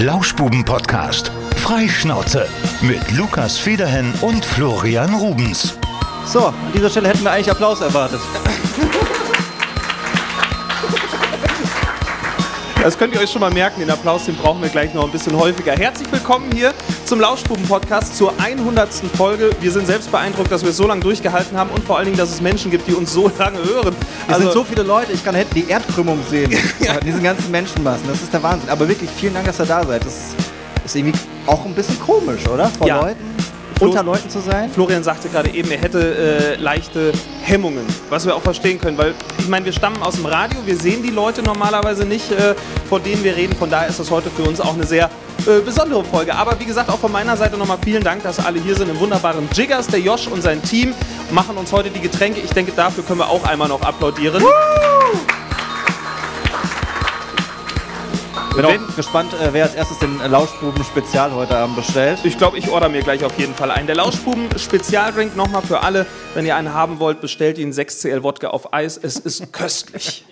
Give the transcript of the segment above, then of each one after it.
Lauschbuben-Podcast. Freischnauze. Mit Lukas Federhen und Florian Rubens. So, an dieser Stelle hätten wir eigentlich Applaus erwartet. Das könnt ihr euch schon mal merken, den Applaus, den brauchen wir gleich noch ein bisschen häufiger. Herzlich willkommen hier zum Lauschbuben-Podcast zur 100. Folge. Wir sind selbst beeindruckt, dass wir es so lange durchgehalten haben und vor allen Dingen, dass es Menschen gibt, die uns so lange hören. Es sind so viele Leute, ich kann hinten die Erdkrümmung sehen. ja. Diesen ganzen Menschenmassen, das ist der Wahnsinn. Aber wirklich, vielen Dank, dass ihr da seid. Das ist, ist irgendwie auch ein bisschen komisch, oder? Vor Ja. Leuten, unter Leuten zu sein. Florian sagte gerade eben, er hätte äh, leichte Hemmungen, was wir auch verstehen können, weil ich meine, wir stammen aus dem Radio, wir sehen die Leute normalerweise nicht, äh, vor denen wir reden, von daher ist das heute für uns auch eine sehr äh, besondere Folge. Aber wie gesagt, auch von meiner Seite nochmal vielen Dank, dass alle hier sind im wunderbaren Jiggers, der Josh und sein Team machen uns heute die Getränke. Ich denke, dafür können wir auch einmal noch applaudieren. Bin auch gespannt, äh, wer als erstes den Lauschbuben-Spezial heute Abend bestellt. Ich glaube, ich order mir gleich auf jeden Fall einen. Der Lauschbuben Spezialdrink nochmal für alle. Wenn ihr einen haben wollt, bestellt ihn 6cl Wodka auf Eis. Es ist köstlich.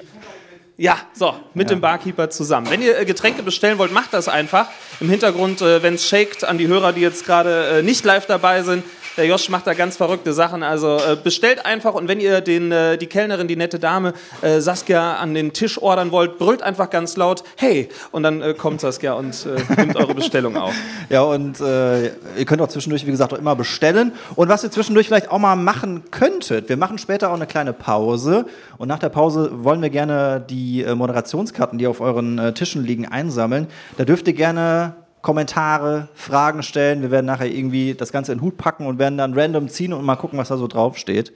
Ja, so, mit dem Barkeeper zusammen. Wenn ihr äh, Getränke bestellen wollt, macht das einfach. Im Hintergrund, äh, wenn es shakt, an die Hörer, die jetzt gerade äh, nicht live dabei sind. Der Josh macht da ganz verrückte Sachen. Also äh, bestellt einfach und wenn ihr den, äh, die Kellnerin, die nette Dame äh, Saskia an den Tisch ordern wollt, brüllt einfach ganz laut, hey! Und dann äh, kommt Saskia und äh, nimmt eure Bestellung auf. Ja, und äh, ihr könnt auch zwischendurch, wie gesagt, auch immer bestellen. Und was ihr zwischendurch vielleicht auch mal machen könntet, wir machen später auch eine kleine Pause. Und nach der Pause wollen wir gerne die Moderationskarten, die auf euren Tischen liegen, einsammeln. Da dürft ihr gerne Kommentare, Fragen stellen. Wir werden nachher irgendwie das Ganze in den Hut packen und werden dann random ziehen und mal gucken, was da so draufsteht.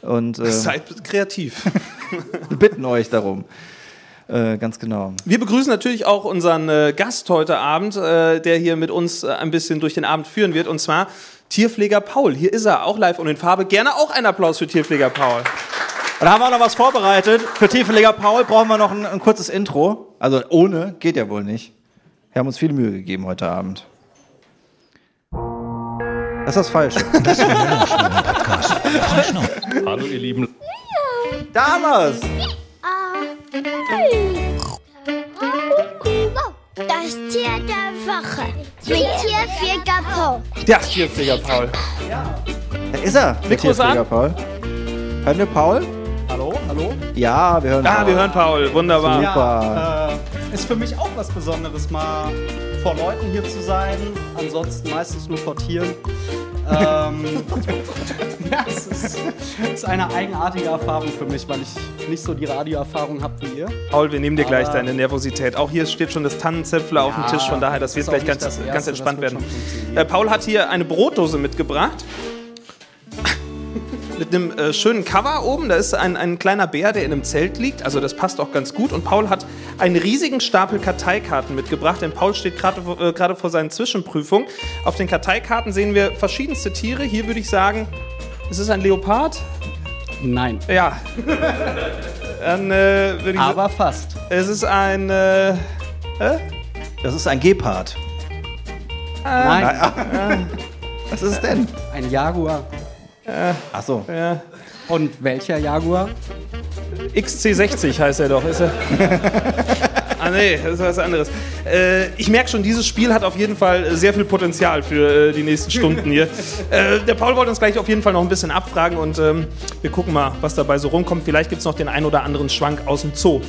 Und äh, Seid kreativ. wir bitten euch darum. Äh, ganz genau. Wir begrüßen natürlich auch unseren äh, Gast heute Abend, äh, der hier mit uns äh, ein bisschen durch den Abend führen wird, und zwar Tierpfleger Paul. Hier ist er, auch live und in Farbe. Gerne auch einen Applaus für Tierpfleger Paul. Und da haben wir noch was vorbereitet. Für Tiefenleger Paul brauchen wir noch ein, ein kurzes Intro. Also ohne geht ja wohl nicht. Wir haben uns viel Mühe gegeben heute Abend. Das ist das Falsche. Das war der. Freischnauze. Hallo ihr Lieben. da haben wir's. Das Tier der Woche mit Tierpfleger Paul. Der Tierpfleger Paul. Da ist er. der Mikro ist Tiefenleger an. Paul. Hören wir Paul? Hallo, hallo. Ja, wir hören Ah, Paul. wir hören Paul. Wunderbar. Super. Äh, ist für mich auch was Besonderes, mal vor Leuten hier zu sein. Ansonsten meistens nur vor Tieren. ähm, ja, es ist, ist eine eigenartige Erfahrung für mich, weil ich nicht so die Radioerfahrung habe wie ihr. Paul, wir nehmen dir gleich Aber- deine Nervosität. Auch hier steht schon das Tannenzäpfler auf dem Ja, Tisch, von daher, das wird ist auch gleich ganz, das Erste, ganz entspannt das wird werden. Äh, Paul hat hier eine Brotdose mitgebracht. Mit einem äh, schönen Cover oben. Da ist ein, ein kleiner Bär, der in einem Zelt liegt. Also das passt auch ganz gut. Und Paul hat einen riesigen Stapel Karteikarten mitgebracht. Denn Paul steht gerade vor- äh, vor seinen Zwischenprüfungen. Auf den Karteikarten sehen wir verschiedenste Tiere. Hier würde ich sagen, ist es ein Leopard? Nein. Ja. Dann äh, würde ich sagen, Aber fast. es ist ein... Äh, Das ist ein Gepard. Nein, Was ist es denn? ein Jaguar. Ach so. Und welcher Jaguar? XC60 heißt er doch. Ist er? ah nee, das ist was anderes. Äh, ich merke schon, dieses Spiel hat auf jeden Fall sehr viel Potenzial für äh, die nächsten Stunden hier. Äh, der Paul wollte uns gleich auf jeden Fall noch ein bisschen abfragen und ähm, wir gucken mal, was dabei so rumkommt. Vielleicht gibt es noch den ein oder anderen Schwank aus dem Zoo.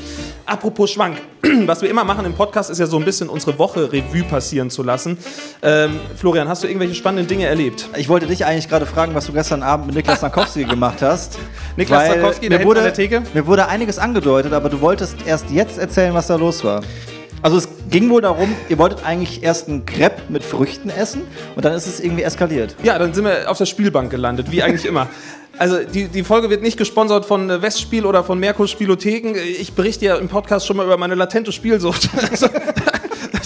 Apropos Schwank, was wir immer machen im Podcast, ist ja so ein bisschen unsere Woche Revue passieren zu lassen. Ähm, Florian, hast du irgendwelche spannenden Dinge erlebt? Ich wollte dich eigentlich gerade fragen, was du gestern Abend mit Niklas Narkowski gemacht hast. Niklas Narkowski, hinten wurde, an der Theke? Mir wurde einiges angedeutet, aber du wolltest erst jetzt erzählen, was da los war. Also es ging wohl darum, ihr wolltet eigentlich erst einen Crepe mit Früchten essen und dann ist es irgendwie eskaliert. Ja, dann sind wir auf der Spielbank gelandet, wie eigentlich immer. Also die, die Folge wird nicht gesponsert von äh, Westspiel oder von Merkur Spielotheken. Ich berichte ja im Podcast schon mal über meine latente Spielsucht. Also,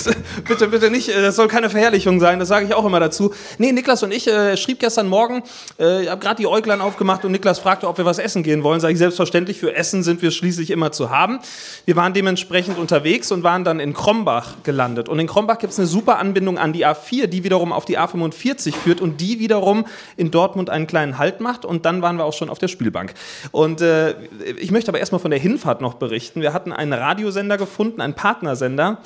bitte, bitte nicht, äh, das soll keine Verherrlichung sein, das sage ich auch immer dazu. Nee, Niklas und ich äh, schrieb gestern Morgen, äh, ich habe gerade die Äuglein aufgemacht und Niklas fragte, ob wir was essen gehen wollen. Sage ich selbstverständlich, für Essen sind wir schließlich immer zu haben. Wir waren dementsprechend unterwegs und waren dann in Krombach gelandet. Und in Krombach gibt es eine super Anbindung an die A4, die wiederum auf die A45 führt und die wiederum in Dortmund einen kleinen Halt macht. Und dann waren wir auch schon auf der Spielbank. Und äh, ich möchte aber erstmal von der Hinfahrt noch berichten. Wir hatten einen Radiosender gefunden, einen Partnersender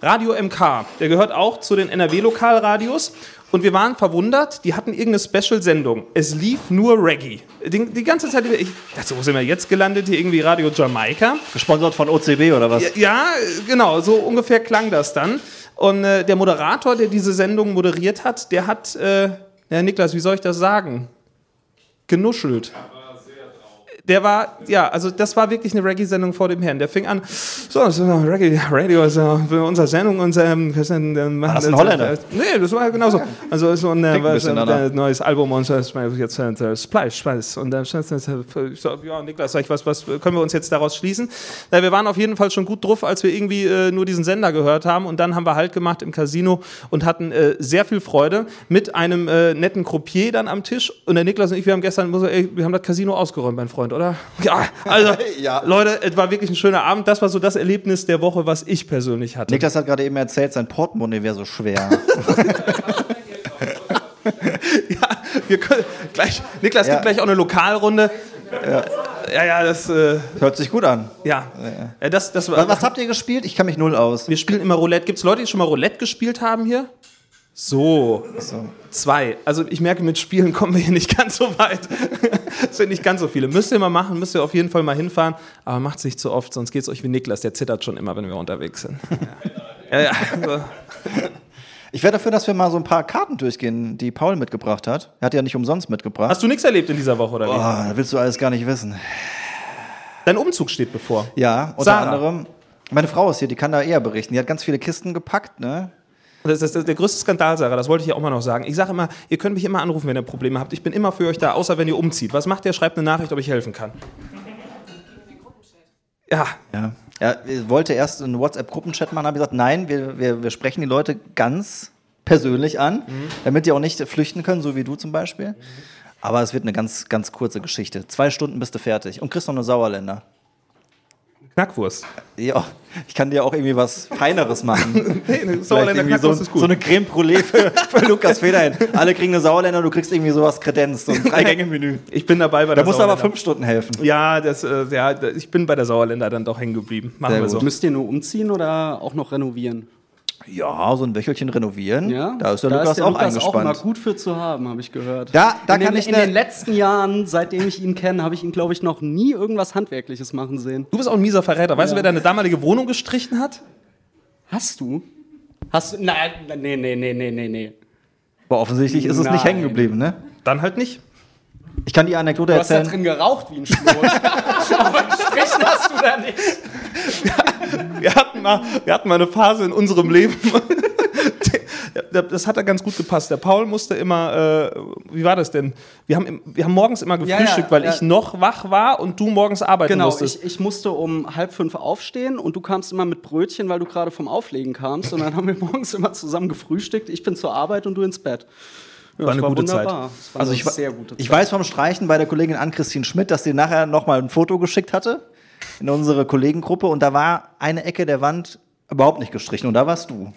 Radio MK, der gehört auch zu den NRW-Lokalradios. Und wir waren verwundert, die hatten irgendeine Special-Sendung. Es lief nur Reggae. Die, die ganze Zeit, ich dachte, wo sind wir jetzt gelandet? Hier irgendwie Radio Jamaika. Gesponsert von OCB oder was? Ja, ja, genau, so ungefähr klang das dann. Und äh, der Moderator, der diese Sendung moderiert hat, der hat, äh, ja, Niklas, wie soll ich das sagen? Genuschelt. Der war, ja, also das war wirklich eine Reggae-Sendung vor dem Herrn. Der fing an, so, so Reggae Radio ist äh, für unsere Sendung und ähm, ist ein, ähm, das ein Holländer? Äh, nee, das war genauso. Also so ein, äh, ein was, bisschen äh, neues Album und so, das jetzt äh, Splice, Splice. Und dann ich so, ja, Niklas, sag ich, was, was können wir uns jetzt daraus schließen? Na, wir waren auf jeden Fall schon gut drauf, als wir irgendwie äh, nur diesen Sender gehört haben. Und dann haben wir Halt gemacht im Casino und hatten äh, sehr viel Freude mit einem äh, netten Croupier dann am Tisch. Und der Niklas und ich, wir haben gestern, wir haben das Casino ausgeräumt, mein Freund, oder? Ja, also, Ja. Leute, es war wirklich ein schöner Abend. Das war so das Erlebnis der Woche, was ich persönlich hatte. Niklas hat gerade eben erzählt, sein Portemonnaie wäre so schwer. Wir können gleich, Niklas Ja. gibt gleich auch eine Lokalrunde. Ja, ja, das, äh, Hört sich gut an. ja. ja das, das Was, was habt ihr gespielt? Ich kann mich null aus. Wir spielen immer Roulette. Gibt es Leute, die schon mal Roulette gespielt haben hier? So. Zwei. Also ich merke, mit Spielen kommen wir hier nicht ganz so weit. Es sind nicht ganz so viele. Müsst ihr mal machen, müsst ihr auf jeden Fall mal hinfahren. Aber macht es nicht zu oft, sonst geht es euch wie Niklas. Der zittert schon immer, wenn wir unterwegs sind. Ja, ja. So. Ich wäre dafür, dass wir mal so ein paar Karten durchgehen, die Paul mitgebracht hat. Er hat ja nicht umsonst mitgebracht. Hast du nichts erlebt in dieser Woche, oder wie? Boah, da willst du alles gar nicht wissen. Dein Umzug steht bevor. Ja, unter Sarah. anderem. Meine Frau ist hier, die kann da eher berichten. Die hat ganz viele Kisten gepackt, ne? Das ist der größte Skandal, Sarah, das wollte ich ja auch mal noch sagen. Ich sage immer, ihr könnt mich immer anrufen, wenn ihr Probleme habt. Ich bin immer für euch da, außer wenn ihr umzieht. Was macht ihr? Schreibt eine Nachricht, ob ich helfen kann. Ja, Ja. Er wollte erst einen WhatsApp-Gruppenchat machen, habe gesagt, nein, wir, wir, wir sprechen die Leute ganz persönlich an, damit die auch nicht flüchten können, so wie du zum Beispiel. Aber es wird eine ganz, ganz kurze Geschichte. Zwei Stunden bist du fertig und kriegst noch eine Sauerländer. Knackwurst. Ja, ich kann dir auch irgendwie was Feineres machen. Nee, eine Sauerländer irgendwie so, Knackwurst ist gut. so eine Creme Brûlée für, für Lukas Federhin. Alle kriegen eine Sauerländer, du kriegst irgendwie sowas Kredenz, so ein Drei-Gänge-Menü. ich bin dabei bei Da der musst du aber fünf Stunden helfen. Ja, das, äh, ja, ich bin bei der Sauerländer dann doch hängen geblieben. Machen Sehr wir gut. so. Müsst ihr nur umziehen oder auch noch renovieren? Ja, so ein Wöchelchen renovieren. Ja? Da ist der da Lukas ist der auch Lukas auch eingespannt. immer gut für zu haben, habe ich gehört. Da- da in kann den, ich In ne- den letzten Jahren, seitdem ich ihn kenne, habe ich ihn, glaube ich, noch nie irgendwas Handwerkliches machen sehen. Du bist auch ein mieser Verräter. Weißt du, wer deine damalige Wohnung gestrichen hat? Hast du? Hast du? Nein, nee, nee, nee, nee, nee, nee. Aber offensichtlich ist es nicht Nein. hängen geblieben, ne? Dann halt nicht. Ich kann die Anekdote Du hast da erzählen. drin geraucht wie ein Schlot. Aber gestrichen hast du da nicht. Wir hatten mal, wir hatten mal eine Phase in unserem Leben. Das hat da ganz gut gepasst. Der Paul musste immer, äh, wie war das denn? Wir haben, wir haben morgens immer Ja, gefrühstückt, ja, weil ja. ich noch wach war und du morgens arbeiten Genau, musstest. ich, ich musste um halb fünf aufstehen und du kamst immer mit Brötchen, weil du gerade vom Auflegen kamst. Und dann haben wir morgens immer zusammen gefrühstückt. Ich bin zur Arbeit und du ins Bett. Ja, War eine gute Zeit. wunderbar. Das war Also ich, sehr gute Zeit. ich weiß vom Streichen bei der Kollegin Ann-Christine Schmidt, dass sie nachher nochmal ein Foto geschickt hatte in unsere Kollegengruppe und da war eine Ecke der Wand überhaupt nicht gestrichen und da warst du.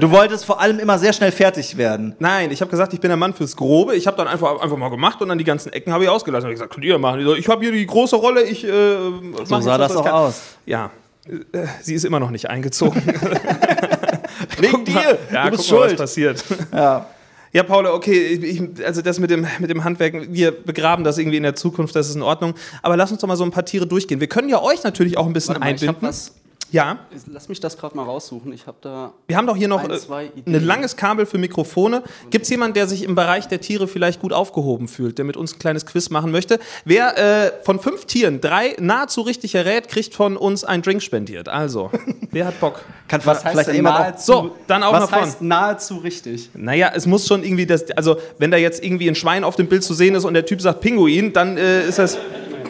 Du wolltest vor allem immer sehr schnell fertig werden. Nein, ich habe gesagt, ich bin der Mann fürs Grobe. Ich habe dann einfach, einfach mal gemacht und dann die ganzen Ecken habe ich ausgelassen. Ich gesagt, könnt ihr machen. So, Ich habe hier die große Rolle. Ich, äh, So sah das doch aus. Ja, äh, sie ist immer noch nicht eingezogen. Wegen dir. ja, du bist guck mal, was schuld. passiert. Ja. Ja, Paula, okay, ich, also das mit dem, mit dem Handwerken, wir begraben das irgendwie in der Zukunft, das ist in Ordnung. Aber lass uns doch mal so ein paar Tiere durchgehen. Wir können ja euch natürlich auch ein bisschen Warte mal, ich hab einbinden. was. Ja, Lass mich das gerade mal raussuchen. Ich habe da. wir haben doch hier noch Ein, äh, ein langes Kabel für Mikrofone. Gibt es jemanden, der sich im Bereich der Tiere vielleicht gut aufgehoben fühlt, der mit uns ein kleines Quiz machen möchte? Wer äh, von fünf Tieren drei nahezu richtig errät, kriegt von uns einen Drink spendiert. Also, wer hat Bock? Kann Was heißt vielleicht denn nahezu? So, dann auch was nach vorn. heißt nahezu richtig? Naja, es muss schon irgendwie das, also wenn da jetzt irgendwie ein Schwein auf dem Bild zu sehen ist und der Typ sagt Pinguin, dann äh, ist das,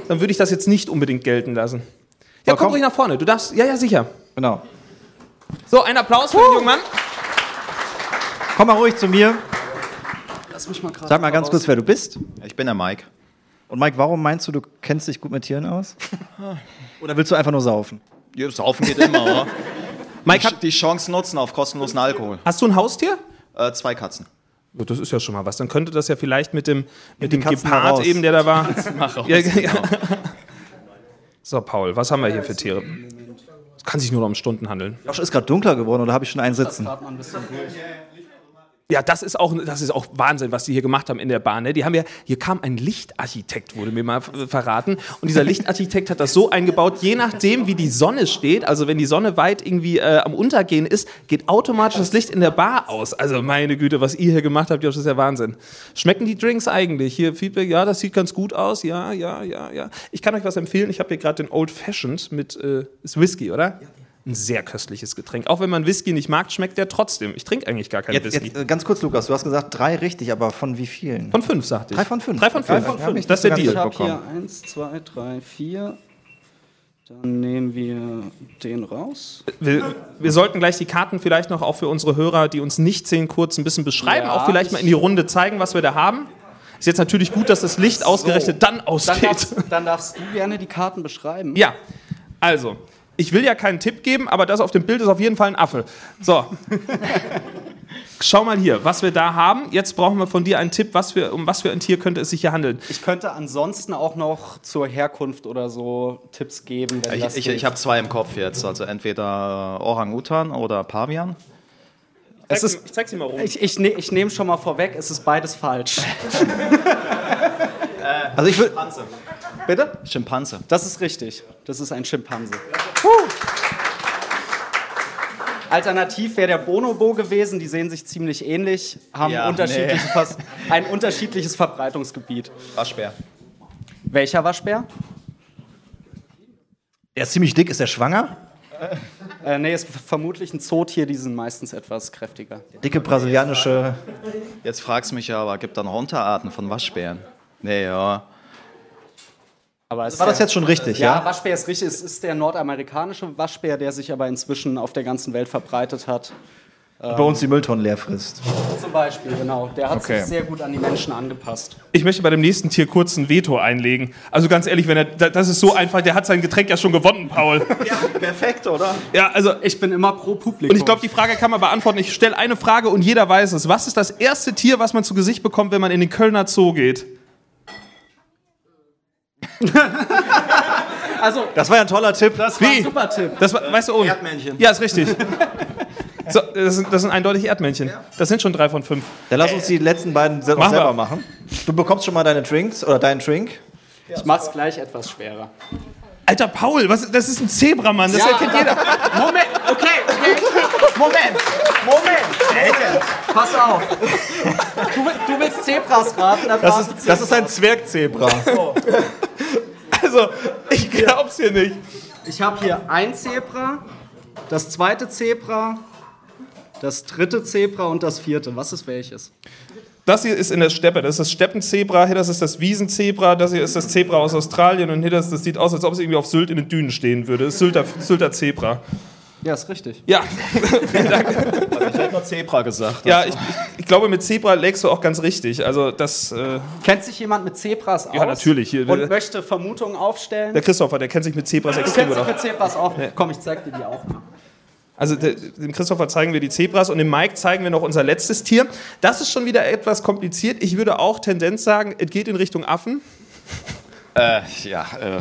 dann würde ich das jetzt nicht unbedingt gelten lassen. Ja, komm komm. ruhig nach vorne. Du darfst, ja, ja, sicher. Genau. So, ein Applaus für den jungen Mann. Komm mal ruhig zu mir. Lass mich mal gerade. Sag mal ganz kurz, wer du bist. Ich bin der Mike. Und Mike, warum meinst du, du kennst dich gut mit Tieren aus? Oder willst du einfach nur saufen? Ja, saufen geht immer, oder? Mike, Die, hat, die Chance nutzen auf kostenlosen Alkohol. hast du ein Haustier? Äh, zwei Katzen. Das ist ja schon mal was. Dann könnte das ja vielleicht mit dem, mit die dem Katzen Gepard raus. eben, der da war. Mach raus. Ja, ja. So, Paul, was haben wir hier für Tiere? kann sich nur noch um Stunden handeln. Josh, ist gerade dunkler geworden oder habe ich schon einen sitzen? Ein bisschen durch. Ja, das ist auch, das ist auch Wahnsinn, was die hier gemacht haben in der Bahn. Ne? Die haben ja, hier kam ein Lichtarchitekt, wurde mir mal verraten. Und dieser Lichtarchitekt hat das so eingebaut, je nachdem, wie die Sonne steht, also wenn die Sonne weit irgendwie äh, am Untergehen ist, geht automatisch das Licht in der Bar aus. Also meine Güte, was ihr hier gemacht habt, Josh, ist ja Wahnsinn. Schmecken die Drinks eigentlich? Hier Feedback, ja, das sieht ganz gut aus. Ja, ja, ja, ja. Ich kann euch was empfehlen. Ich habe hier gerade den Old Fashioned mit, äh, ist Whisky, oder? Ein sehr köstliches Getränk. Auch wenn man Whisky nicht mag, schmeckt der trotzdem. Ich trinke eigentlich gar keinen Jetzt, Whisky. jetzt äh, ganz kurz, Lukas, du hast gesagt drei richtig, aber von wie vielen? Von fünf, sagte ich. Drei von fünf. Drei von Drei fünf. von fünf. Ich Das ist der so Ich Deal. ganz- habe hier eins, zwei, drei, vier. Dann nehmen wir den raus. Wir, wir sollten gleich die Karten vielleicht noch auch für unsere Hörer, die uns nicht sehen, kurz ein bisschen beschreiben. Ja, auch vielleicht mal in die Runde zeigen, was wir da haben. Ist jetzt natürlich gut, dass das Licht ausgerechnet dann Dann ausgeht. darfst, dann darfst du gerne die Karten beschreiben. Ja, also, ich will ja keinen Tipp geben, aber das auf dem Bild ist auf jeden Fall ein Affe. So. Schau mal hier, was wir da haben. Jetzt brauchen wir von dir einen Tipp, was für, um was für ein Tier könnte es sich hier handeln. Ich könnte ansonsten auch noch zur Herkunft oder so Tipps geben. Wenn Ich, das ich, ich habe zwei im Kopf jetzt. Also entweder Orang-Utan oder Pavian. Es ist- ich zeig sie mal rum. ich, ich, ne, ich nehme schon mal vorweg, es ist beides falsch. Also ich will, Bitte? Schimpanse. Das ist richtig. Das ist ein Schimpanse. Alternativ wäre der Bonobo gewesen. Die sehen sich ziemlich ähnlich, haben Ja, unterschiedliche Vers- ein unterschiedliches Verbreitungsgebiet. Waschbär. Welcher Waschbär? er ist ziemlich dick, ist er schwanger? Äh, nee, ist vermutlich ein Zootier, die sind meistens etwas kräftiger. Dicke brasilianische. Jetzt fragst du mich ja, aber gibt da noch Unterarten von Waschbären? Nee, ja. Aber es War das jetzt schon richtig, Ja, ja? Waschbär ist richtig. Es ist der nordamerikanische Waschbär, der sich aber inzwischen auf der ganzen Welt verbreitet hat. Bei uns die Mülltonnen leer frisst. Zum Beispiel, genau. Der hat Okay. sich sehr gut an die Menschen angepasst. Ich möchte bei dem nächsten Tier kurz ein Veto einlegen. Also ganz ehrlich, wenn er, da- das ist so einfach, der hat sein Getränk ja schon gewonnen, Paul. Perfekt, oder? Ja, also Ich bin immer pro Publikum. Und ich glaube, die Frage kann man beantworten. Ich stelle eine Frage und jeder weiß es. Was ist das erste Tier, was man zu Gesicht bekommt, wenn man in den Kölner Zoo geht? also, Das war ja ein toller Tipp. das war Wie? ein super Tipp. Das war, weißt du, ohne. Erdmännchen. Ja, ist richtig. So, das, sind, das sind eindeutig Erdmännchen. Das sind schon drei von fünf. Dann lass uns die letzten beiden se- noch Machen wir. selber machen. Du bekommst schon mal deine Drinks oder deinen Drink. Ich mach's gleich etwas schwerer. Alter Paul, was, das ist ein Zebramann. Das Ja. erkennt jeder. Moment, okay, okay. Moment, Moment. Pass auf. Du, du willst Zebras raten, dann Das ist, das ist ein Zwergzebra. Also, ich glaub's hier nicht. Ich habe hier ein Zebra, das zweite Zebra, das dritte Zebra und das vierte. Was ist welches? Das hier ist in der Steppe. Das ist das Steppenzebra, hier das ist das Wiesenzebra, das hier ist das Zebra aus Australien und hier das, das sieht aus, als ob es irgendwie auf Sylt in den Dünen stehen würde. Das ist Sylter, Sylter Zebra. Ja, ist richtig. Ja, Ich hätte nur Zebra gesagt. ja ich, ich, glaube, mit Zebra lägst du auch ganz richtig. Also, das. Äh, Kennt sich jemand mit Zebras aus? Ja, natürlich. Hier- und möchte Vermutungen aufstellen? der Christopher, der kennt sich mit Zebras Du extrem kennst gut dich aus. mit Zebras auf. Komm, ich zeig dir die auch mal. Also, dem Christopher zeigen wir die Zebras und dem Mike zeigen wir noch unser letztes Tier. Das ist schon wieder etwas kompliziert. Ich würde auch Tendenz sagen, es geht in Richtung Affen. Äh, ja, äh,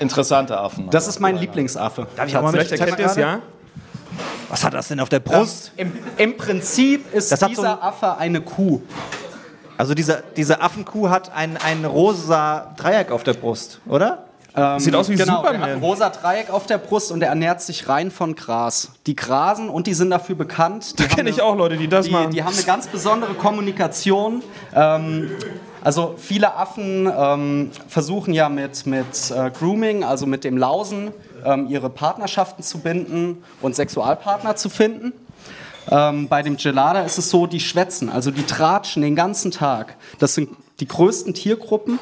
interessante Affen. Das ist mein Lieblingsaffe. Darf ich auch mal mit? Erkennt mal ihr es, ja? Was hat das denn auf der Brust? Im, Im Prinzip ist Das hat so dieser ein- Affe eine Kuh. Also diese, diese Affenkuh hat ein, ein rosa Dreieck auf der Brust, oder? Sieht aus wie Genau, er hat ein Superman. rosa Dreieck auf der Brust und er ernährt sich rein von Gras. Die grasen und die sind dafür bekannt. Die haben Kenne ich auch Leute, die das Die, machen. die haben eine ganz besondere Kommunikation. Ähm, also viele Affen ähm, versuchen ja mit, mit äh, Grooming, also mit dem Lausen, ähm, ihre Partnerschaften zu binden und Sexualpartner zu finden. Ähm, bei dem Gelada ist es so, die schwätzen, also die tratschen den ganzen Tag. Das sind die größten Tiergruppen.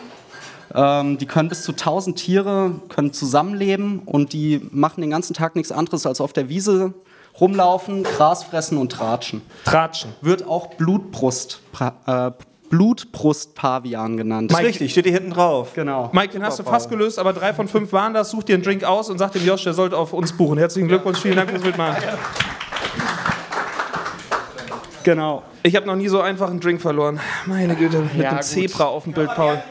Ähm, die können bis zu 1000 Tiere können zusammenleben und die machen den ganzen Tag nichts anderes als auf der Wiese rumlaufen, Gras fressen und tratschen. Tratschen. Wird auch Blutbrust, äh, Blutbrustpavian genannt. Ist richtig, steht hier hinten drauf. Genau. Mike, den hast du fast gelöst, aber drei von fünf waren das. Such dir einen Drink aus und sag dem Josh, der sollte auf uns buchen. Herzlichen Glückwunsch, vielen Dank fürs Mitmachen. Genau. Ich habe noch nie so einfach einen Drink verloren. Meine Güte, mit Ja, einem gut. Zebra auf dem Bild, Paul.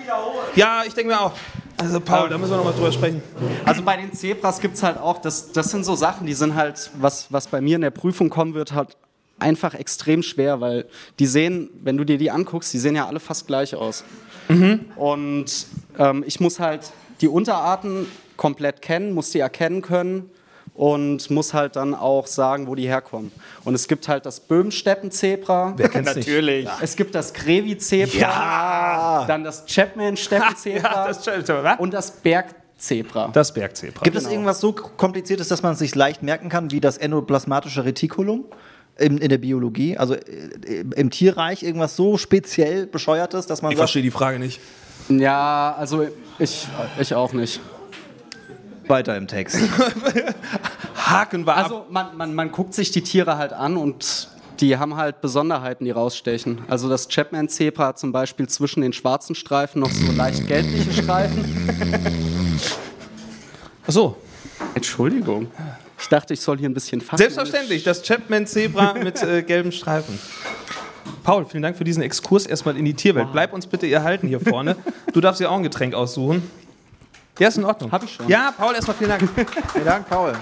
Ja, ich denke mir auch. Also Paul, da müssen wir nochmal drüber sprechen. Also bei den Zebras gibt es halt auch, das, das sind so Sachen, die sind halt, was, was bei mir in der Prüfung kommen wird, halt einfach extrem schwer, weil die sehen, wenn du dir die anguckst, die sehen ja alle fast gleich aus. Und ähm, ich muss halt die Unterarten komplett kennen, muss die erkennen können und muss halt dann auch sagen, wo die herkommen. Und es gibt halt das Böhmsteppenzebra. Wer kennt's nicht? Natürlich. Es gibt das Krevi-Zebra. Ja! Dann das Chapman-Steppenzebra. Ja, und das Bergzebra. Das Bergzebra. Gibt es irgendwas so kompliziertes, dass man es sich leicht merken kann, wie das endoplasmatische Retikulum in, in der Biologie? Also äh, im Tierreich irgendwas so speziell bescheuertes, dass man Ich sagt, verstehe die Frage nicht. Ja, also ich, ich auch nicht. weiter im Text. Haken war. Also man, man, man guckt sich die Tiere halt an und die haben halt Besonderheiten, die rausstechen. Also das Chapman-Zebra hat zum Beispiel zwischen den schwarzen Streifen noch so leicht gelbliche Streifen. Ach so, Entschuldigung. Ich dachte, ich soll hier ein bisschen fassen. selbstverständlich, das Chapman-Zebra mit äh, gelben Streifen. Paul, vielen Dank für diesen Exkurs erstmal in die Tierwelt. Bleib uns bitte erhalten hier vorne. Du darfst dir auch ein Getränk aussuchen. Ja, ist in Ordnung. Hab ich schon. Ja, Paul, erstmal vielen Dank. Vielen Dank, Paul.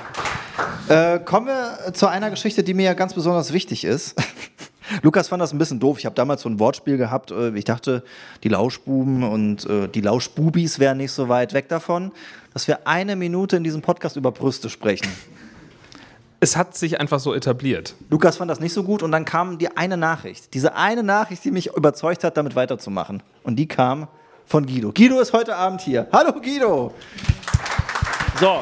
Äh, kommen wir zu einer Geschichte, die mir ja ganz besonders wichtig ist. Lukas fand das ein bisschen doof. Ich habe damals so ein Wortspiel gehabt. äh, Ich dachte, die Lauschbuben und äh, die Lauschbubis wären nicht so weit weg davon, dass wir eine Minute in diesem Podcast über Brüste sprechen. Es hat sich einfach so etabliert. Lukas fand das nicht so gut und dann kam die eine Nachricht. Diese eine Nachricht, die mich überzeugt hat, damit weiterzumachen. Und die kam von Guido. Guido ist heute Abend hier. Hallo Guido! So.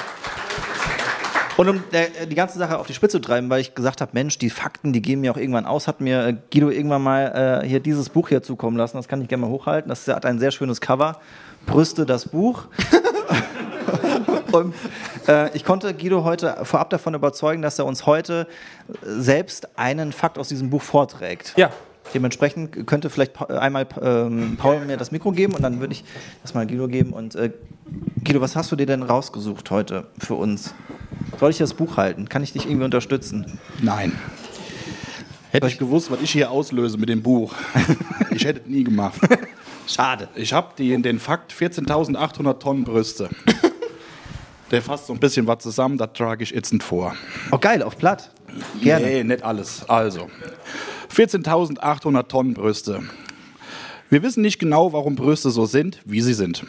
Und um der, die ganze Sache auf die Spitze zu treiben, weil ich gesagt habe, Mensch, die Fakten, die gehen mir auch irgendwann aus, hat mir äh, Guido irgendwann mal äh, hier dieses Buch hier zukommen lassen. Das kann ich gerne mal hochhalten. Das hat ein sehr schönes Cover. Brüste, das Buch. Und äh, ich konnte Guido heute vorab davon überzeugen, dass er uns heute äh, selbst einen Fakt aus diesem Buch vorträgt. Ja. Dementsprechend könnte vielleicht einmal ähm, Paul mir das Mikro geben und dann würde ich das mal Guido geben. Und äh, Guido, was hast du dir denn rausgesucht heute für uns? Soll ich das Buch halten? Kann ich dich irgendwie unterstützen? Nein. Hätte ich gewusst, was ich hier auslöse mit dem Buch, ich hätte es nie gemacht. Schade. Ich habe den Fakt 14.800 Tonnen Brüste. Der fasst so ein bisschen was zusammen, das trage ich jetzt nicht vor. Oh, geil, auf Platt. Gerne. Nee, nicht alles. Also, 14.800 Tonnen Brüste. Wir wissen nicht genau, warum Brüste so sind, wie sie sind.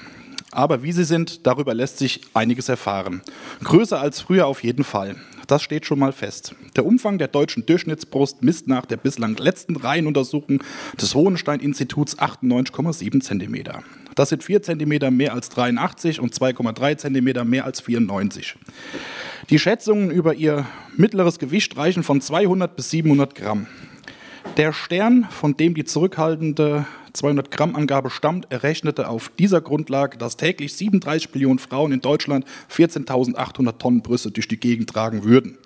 Aber wie sie sind, darüber lässt sich einiges erfahren. Größer als früher auf jeden Fall. Das steht schon mal fest. Der Umfang der deutschen Durchschnittsbrust misst nach der bislang letzten Reihenuntersuchung des Hohenstein-Instituts 98,7 cm. Das sind 4 cm mehr als 83 und 2,3 cm mehr als 94. Die Schätzungen über ihr mittleres Gewicht reichen von 200 bis 700 Gramm. Der Stern, von dem die zurückhaltende 200 Gramm Angabe stammt, errechnete auf dieser Grundlage, dass täglich 37 Millionen Frauen in Deutschland 14.800 Tonnen Brüste durch die Gegend tragen würden.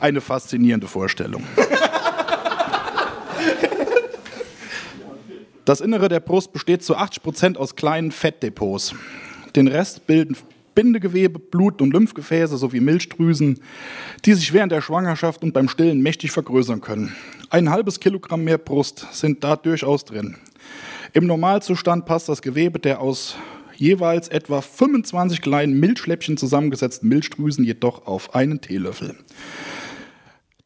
Eine faszinierende Vorstellung. Das Innere der Brust besteht zu 80 Prozent aus kleinen Fettdepots. Den Rest bilden Bindegewebe, Blut- und Lymphgefäße sowie Milchdrüsen, die sich während der Schwangerschaft und beim Stillen mächtig vergrößern können. Ein halbes Kilogramm mehr Brust sind da durchaus drin. Im Normalzustand passt das Gewebe der aus jeweils etwa 25 kleinen Milchschläppchen zusammengesetzten Milchdrüsen jedoch auf einen Teelöffel.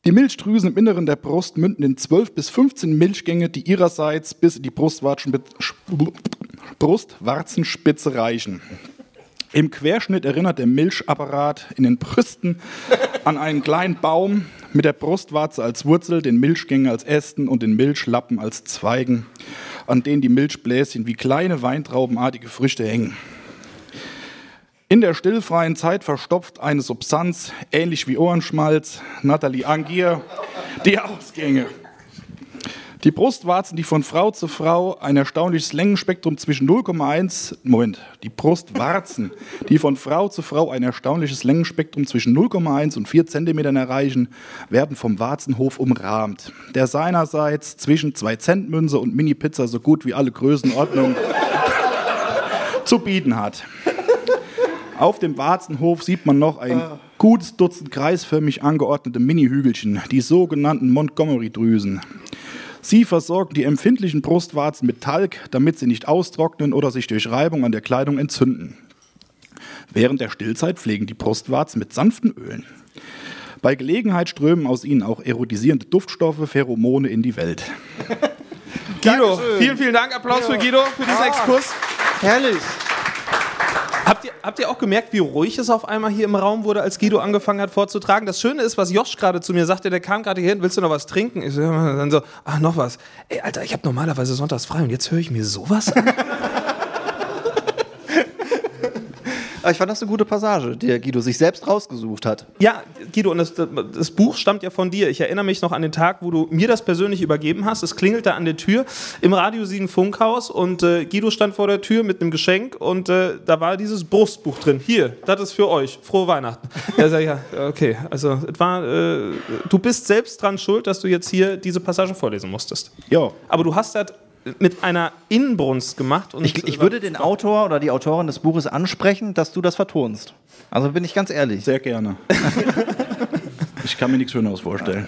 Die Milchdrüsen im Inneren der Brust münden in 12 bis 15 Milchgänge, die ihrerseits bis in die Brustwarzenspitze, reichen. Im Querschnitt erinnert der Milchapparat in den Brüsten an einen kleinen Baum mit der Brustwarze als Wurzel, den Milchgängen als Ästen und den Milchlappen als Zweigen, an denen die Milchbläschen wie kleine weintraubenartige Früchte hängen. In der stillfreien Zeit verstopft eine Substanz, ähnlich wie Ohrenschmalz, Nathalie Angier, die Ausgänge. Die Brustwarzen, die von Frau zu Frau ein erstaunliches Längenspektrum zwischen 0,1, Moment, die Brustwarzen, die von Frau zu Frau ein erstaunliches Längenspektrum zwischen 0,1 und 4 Zentimetern erreichen, werden vom Warzenhof umrahmt, der seinerseits zwischen 2 Cent Münze und Mini-Pizza so gut wie alle Größenordnungen zu bieten hat. Auf dem Warzenhof sieht man noch ein gutes Dutzend kreisförmig angeordnete Mini-Hügelchen, die sogenannten Montgomery-Drüsen. Sie versorgen die empfindlichen Brustwarzen mit Talg, damit sie nicht austrocknen oder sich durch Reibung an der Kleidung entzünden. Während der Stillzeit pflegen die Brustwarzen mit sanften Ölen. Bei Gelegenheit strömen aus ihnen auch erotisierende Duftstoffe, Pheromone in die Welt. Guido, vielen, vielen Dank. Applaus für Guido für diesen Exkurs. Herrlich. Habt ihr, habt ihr auch gemerkt, wie ruhig es auf einmal hier im Raum wurde, als Guido angefangen hat vorzutragen? Das Schöne ist, was Josh gerade zu mir sagte, der kam gerade hier hin, willst du noch was trinken? Ich dann so, ach, noch was. Ey, Alter, ich habe normalerweise sonntags frei und jetzt höre ich mir sowas an. Aber ich fand das eine gute Passage, die der Guido sich selbst rausgesucht hat. Ja, Guido, und das, das Buch stammt ja von dir. Ich erinnere mich noch an den Tag, wo du mir das persönlich übergeben hast. Es klingelte an der Tür im Radio 7 Funkhaus und äh, Guido stand vor der Tür mit einem Geschenk und äh, da war dieses Brustbuch drin. Hier, das ist für euch. Frohe Weihnachten. Er sagt, ja, okay, also es war, äh, du bist selbst dran schuld, dass du jetzt hier diese Passage vorlesen musstest. Ja, Aber du hast das mit einer Inbrunst gemacht. Und Ich, ich würde den Autor oder die Autorin des Buches ansprechen, dass du das vertonst. Also bin ich ganz ehrlich. sehr gerne. ich kann mir nichts Schöneres vorstellen.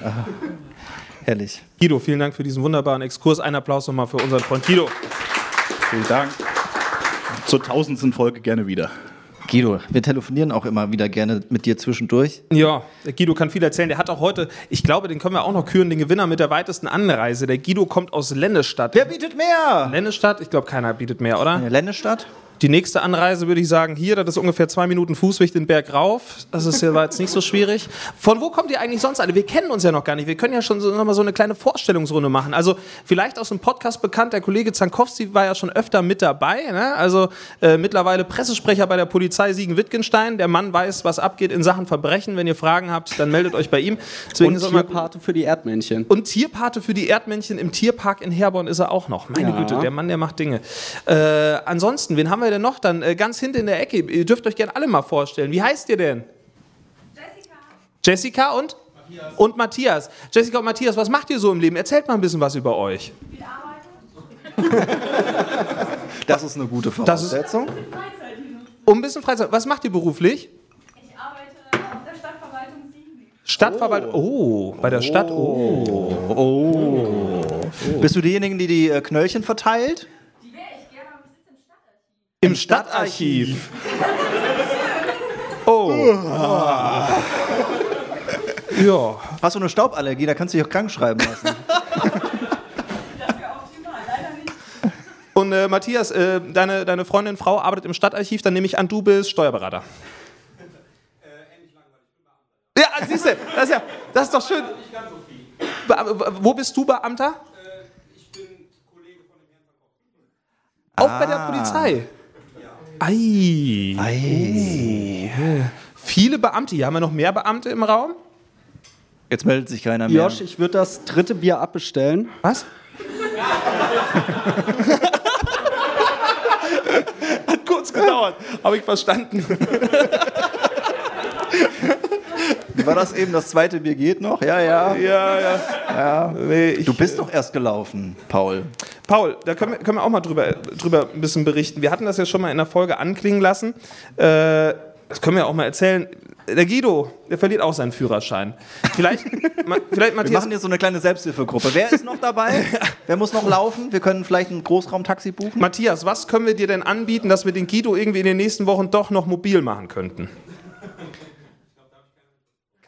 Herrlich. Guido, vielen Dank für diesen wunderbaren Exkurs. Ein Applaus nochmal für unseren Freund Guido. Vielen Dank. Zur tausendsten Folge gerne wieder. Guido, wir telefonieren auch immer wieder gerne mit dir zwischendurch. Ja, der Guido kann viel erzählen. Der hat auch heute, ich glaube, den können wir auch noch küren, den Gewinner mit der weitesten Anreise. Der Guido kommt aus Lennestadt. Wer bietet mehr? Lennestadt? Ich glaube, keiner bietet mehr, oder? Eine Ländestadt? Die nächste Anreise würde ich sagen, hier, das ist ungefähr zwei Minuten Fußweg den Berg rauf. Das ist ja war jetzt nicht so schwierig. Von wo kommt ihr eigentlich sonst alle? Wir kennen uns ja noch gar nicht. Wir können ja schon so, noch mal so eine kleine Vorstellungsrunde machen. Also vielleicht aus dem Podcast bekannt, der Kollege Zankowski war ja schon öfter mit dabei. Ne? Also äh, mittlerweile Pressesprecher bei der Polizei Siegen-Wittgenstein. Der Mann weiß, was abgeht in Sachen Verbrechen. Wenn ihr Fragen habt, dann meldet euch bei ihm. Deswegen Und Tierpate für die Erdmännchen. und Tierpate für die Erdmännchen im Tierpark in Herborn ist er auch noch. Meine Ja. Güte, der Mann, der macht Dinge. Äh, ansonsten, wen haben wir denn noch dann? Äh, ganz hinten in der Ecke. Ihr dürft euch gerne alle mal vorstellen. Wie heißt ihr denn? Jessica. Jessica und? Matthias. Und Matthias. Jessica und Matthias, was macht ihr so im Leben? Erzählt mal ein bisschen was über euch. Das ist eine gute Das ist- Voraussetzung. Um ein bisschen Freizeit. Was macht ihr beruflich? Ich arbeite auf der Stadtverwaltung Siegen. Stadtverwaltung. Oh, bei der Stadt. Oh. Bist du diejenigen, die die äh, Knöllchen verteilt? Die wäre ich gerne, aber ich sitze im Stadtarchiv. Oh. Ja. Hast du eine Stauballergie? Da kannst du dich auch krank schreiben lassen. Das wäre optimal, leider nicht. Und äh, Matthias, äh, deine, deine Freundin, Frau arbeitet im Stadtarchiv, dann nehme ich an, du bist Steuerberater. Ja, siehst du, das ist ja, das ist doch schön. Be wo bist du Beamter? ich bin Kollege von dem Herrn Auch bei der Polizei? Ei. Ei. Viele Beamte. Hier haben wir noch mehr Beamte im Raum? Jetzt meldet sich keiner mehr. Josh, ich würde das dritte Bier abbestellen. Was? Hat kurz gedauert, habe ich verstanden. War das eben? Das zweite Bier geht noch? Ja, ja. Ja, ja. ja. Nee, ich, Du bist doch erst gelaufen, Paul. Paul, da können wir, können wir auch mal drüber, drüber ein bisschen berichten. Wir hatten das ja schon mal in der Folge anklingen lassen. Äh, das können wir auch mal erzählen. Der Guido, der verliert auch seinen Führerschein. Vielleicht, ma, vielleicht Wir Matthias. machen hier so eine kleine Selbsthilfegruppe. Wer ist noch dabei? Wer muss noch laufen? Wir können vielleicht ein Großraumtaxi buchen. Matthias, was können wir dir denn anbieten, dass wir den Guido irgendwie in den nächsten Wochen doch noch mobil machen könnten?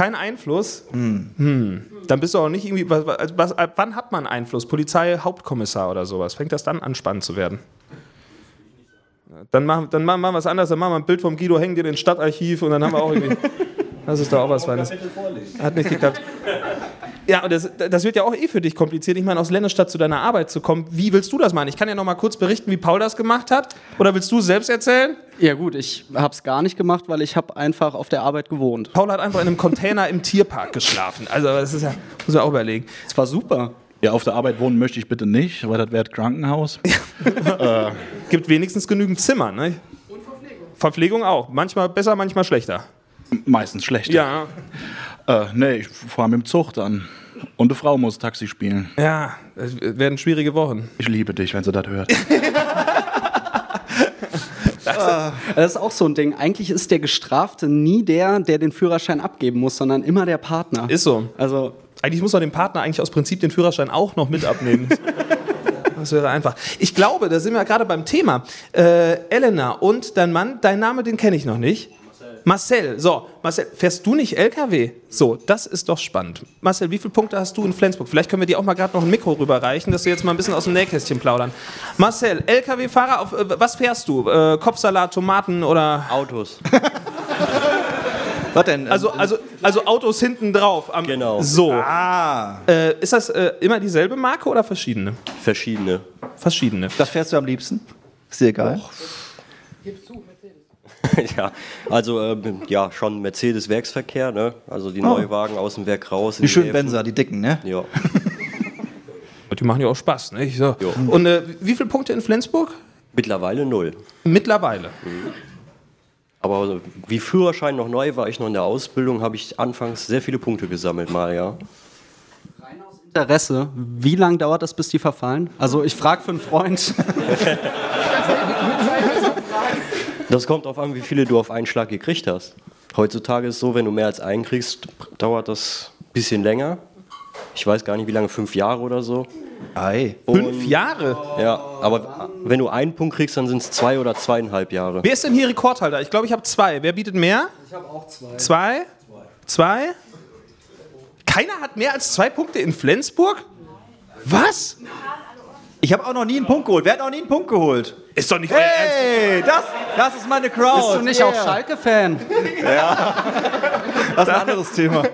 Kein Einfluss? Hm. Dann bist du auch nicht irgendwie. Was, was, wann hat man Einfluss? Polizei, Hauptkommissar oder sowas? Fängt das dann an, spannend zu werden? Dann machen, dann machen wir was anderes. Dann machen wir ein Bild vom Guido, hängen dir den Stadtarchiv und dann haben wir auch irgendwie. Das ist doch auch was Feines. Hat nicht geklappt. Ja, und das, das wird ja auch eh für dich kompliziert. Ich meine, aus Lennestadt zu deiner Arbeit zu kommen. Wie willst du das machen? Ich kann ja noch mal kurz berichten, wie Paul das gemacht hat. Oder willst du es selbst erzählen? Ja gut, ich habe es gar nicht gemacht, weil ich habe einfach auf der Arbeit gewohnt. Paul hat einfach in einem Container im Tierpark geschlafen. Also das ist ja, muss man auch überlegen. Es war super. Ja, auf der Arbeit wohnen möchte ich bitte nicht, weil das wäre Krankenhaus. Gibt wenigstens genügend Zimmer, ne? Und Verpflegung. Verpflegung auch. Manchmal besser, manchmal schlechter. Meistens schlecht. Ja, Äh, nee, ich fahre mit dem Zug dann. Und eine Frau muss Taxi spielen. ja, es werden schwierige Wochen. Ich liebe dich, wenn sie das hört. Das ist auch so ein Ding. Eigentlich ist der Gestrafte nie der, der den Führerschein abgeben muss, sondern immer der Partner. Ist so. Also Eigentlich muss man dem Partner eigentlich aus Prinzip den Führerschein auch noch mit abnehmen. Das wäre einfach. Ich glaube, da sind wir gerade beim Thema. Äh, Elena und dein Mann, dein Name, den kenne ich noch nicht. Marcel, so, Marcel, fährst du nicht LKW? So, das ist doch spannend. Marcel, wie viele Punkte hast du in Flensburg? Vielleicht können wir dir auch mal gerade noch ein Mikro rüberreichen, dass wir jetzt mal ein bisschen aus dem Nähkästchen plaudern. Marcel, LKW-Fahrer, auf äh, was fährst du? Äh, Kopfsalat, Tomaten oder. Autos. Was denn? Also, also, also Autos hinten drauf. Am, Genau. So. ah, Äh, ist das äh, immer dieselbe Marke oder verschiedene? Verschiedene. Verschiedene. das fährst du am liebsten? Ist dir egal? ja, also ähm, ja, schon Mercedes-Werksverkehr, ne? Also die Oh. Neuwagen aus dem Werk raus. Die schönen. Benzer, die dicken, ne? Ja. Die machen ja auch Spaß, ne? So. Jo. Und äh, wie viele Punkte in Flensburg? Mittlerweile null. Mittlerweile. Aber wie Führerschein noch neu war, ich noch in der Ausbildung, habe ich anfangs sehr viele Punkte gesammelt mal, ja. Interesse, wie lange dauert das, bis die verfallen? Also ich frage für einen Freund. Das kommt darauf an, wie viele du auf einen Schlag gekriegt hast. Heutzutage ist es so, wenn du mehr als einen kriegst, dauert das ein bisschen länger. Ich weiß gar nicht, wie lange, fünf Jahre oder so. Ei. Fünf Jahre. Ja, aber wenn du einen Punkt kriegst, dann sind es zwei oder zweieinhalb Jahre. Wer ist denn hier Rekordhalter? Ich glaube, ich habe zwei. Wer bietet mehr? Ich habe auch zwei. Zwei? Zwei? Keiner hat mehr als zwei Punkte in Flensburg? Was? Ich habe auch noch nie einen Punkt geholt. Wer hat noch nie einen Punkt geholt? Ist doch nicht euer Ernst. Hey, das, das ist meine Crowd. Bist du nicht auch Schalke-Fan? Das ist ein anderes Thema.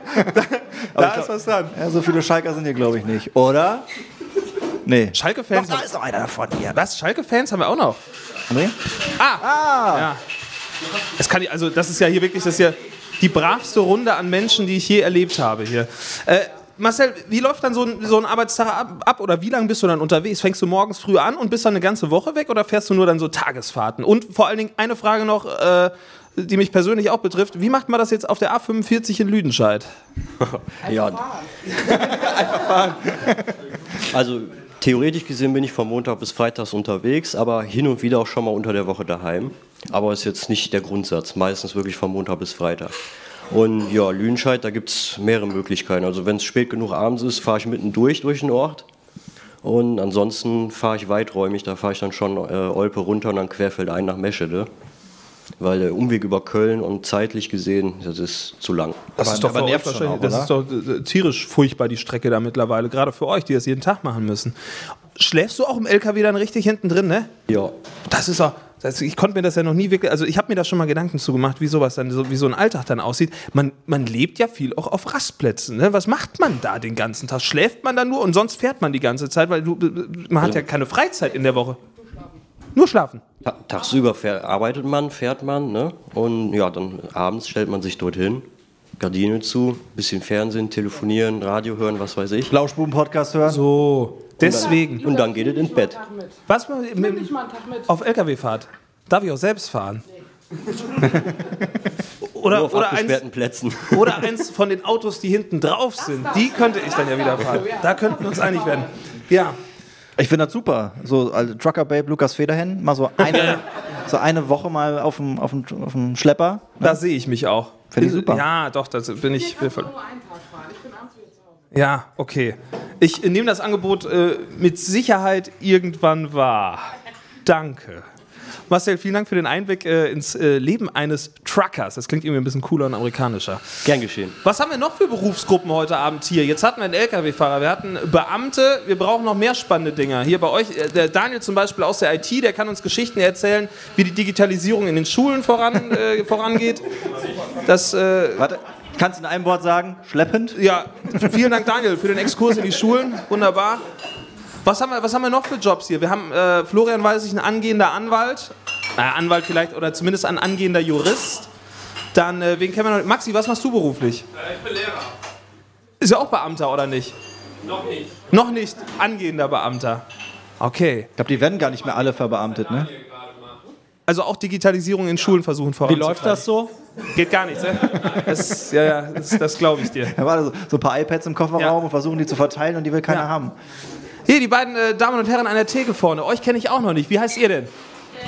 Da ist was dran. Ja, so viele Schalker sind hier, glaube ich, nicht. Oder? Nee. Schalke-Fans. da ist noch einer davon hier. Was? Schalke-Fans haben wir auch noch. André? Ah! Ja. Es kann, also, das ist ja hier wirklich das ja die bravste Runde an Menschen, die ich je erlebt habe hier. Äh, Marcel, wie läuft dann so ein, so ein Arbeitstag ab, ab oder wie lange bist du dann unterwegs? Fängst du morgens früh an und bist dann eine ganze Woche weg oder fährst du nur dann so Tagesfahrten? Und vor allen Dingen eine Frage noch, äh, die mich persönlich auch betrifft. Wie macht man das jetzt auf der A45 in Lüdenscheid? Ja. Also theoretisch gesehen bin ich von Montag bis Freitags unterwegs, aber hin und wieder auch schon mal unter der Woche daheim. Aber ist jetzt nicht der Grundsatz. Meistens wirklich von Montag bis Freitag. Und ja, Lüdenscheid, da gibt es mehrere Möglichkeiten. Also wenn es spät genug abends ist, fahre ich mitten durch durch den Ort. Und ansonsten fahre ich weiträumig, da fahre ich dann schon äh, Olpe runter und dann querfeldein nach Meschede. Weil der Umweg über Köln und zeitlich gesehen, das ist zu lang. Das Aber- ist doch aber nervt wahrscheinlich, auch, das ist doch äh, tierisch furchtbar, die Strecke da mittlerweile. Gerade für euch, die das jeden Tag machen müssen. Schläfst du auch im LKW dann richtig hinten drin, ne? Ja, Das ist auch. Ich konnte mir das ja noch nie wirklich. Also, ich habe mir da schon mal Gedanken zu gemacht, wie sowas dann, so, wie so ein Alltag dann aussieht. Man, man lebt ja viel auch auf Rastplätzen. Ne? Was macht man da den ganzen Tag? Schläft man dann nur und sonst fährt man die ganze Zeit, weil du, man hat ja keine Freizeit in der Woche. Nur schlafen. Ta- Tagsüber arbeitet man, fährt man, ne? Und ja, dann abends stellt man sich dorthin, Gardine zu, bisschen Fernsehen, telefonieren, Radio hören, was weiß ich. Lauschbuben-Podcast hören? So. Deswegen. Und dann geht es ins Bett. Was mit, mit, auf LKW-Fahrt? Darf ich auch selbst fahren? oder, Nur auf oder, eins, abgesperrten Plätzen. oder eins von den Autos, die hinten drauf sind. Die könnte ich dann ja wieder fahren. Da könnten wir uns einig werden. Ja. Ich finde das super. So also Trucker Babe Lukas Federhen, mal so eine, so eine Woche mal auf dem, auf dem, auf dem Schlepper. Da sehe ich mich auch. Finde ich super. Ja, doch, das bin ich. Bin voll. Ja, okay. Ich nehme das Angebot äh, mit Sicherheit irgendwann wahr. Danke. Marcel, vielen Dank für den Einblick äh, ins äh, Leben eines Truckers. Das klingt irgendwie ein bisschen cooler und amerikanischer. Gern geschehen. Was haben wir noch für Berufsgruppen heute Abend hier? Jetzt hatten wir einen LKW-Fahrer, wir hatten Beamte, wir brauchen noch mehr spannende Dinger. Hier bei euch, äh, der Daniel zum Beispiel aus der IT, der kann uns Geschichten erzählen, wie die Digitalisierung in den Schulen voran, äh, vorangeht. Das, äh, Warte, kannst du in einem Wort sagen? Schleppend? ja, vielen Dank Daniel für den Exkurs in die Schulen, wunderbar. Was haben wir, was haben wir noch für Jobs hier? Wir haben, äh, Florian weiß ich, ein angehender Anwalt, äh, Anwalt vielleicht, oder zumindest ein angehender Jurist. Dann, äh, wen kennen wir noch? Maxi, was machst du beruflich? Ich bin Lehrer. Ist ja auch Beamter, oder nicht? Noch nicht. Noch nicht angehender Beamter. Okay. Ich glaube, die werden gar nicht mehr alle verbeamtet, ne? Also auch Digitalisierung in Schulen versuchen Wie voranzutreiben. läuft das so? Geht gar nichts, ne? Das, ja, ja, das, das glaube ich dir. Da waren so, so ein paar iPads im Kofferraum Ja. und versuchen die zu verteilen und die will keiner Ja. haben. Hier, die beiden äh, Damen und Herren an der Theke vorne. Euch kenne ich auch noch nicht. Wie heißt ihr denn? Äh,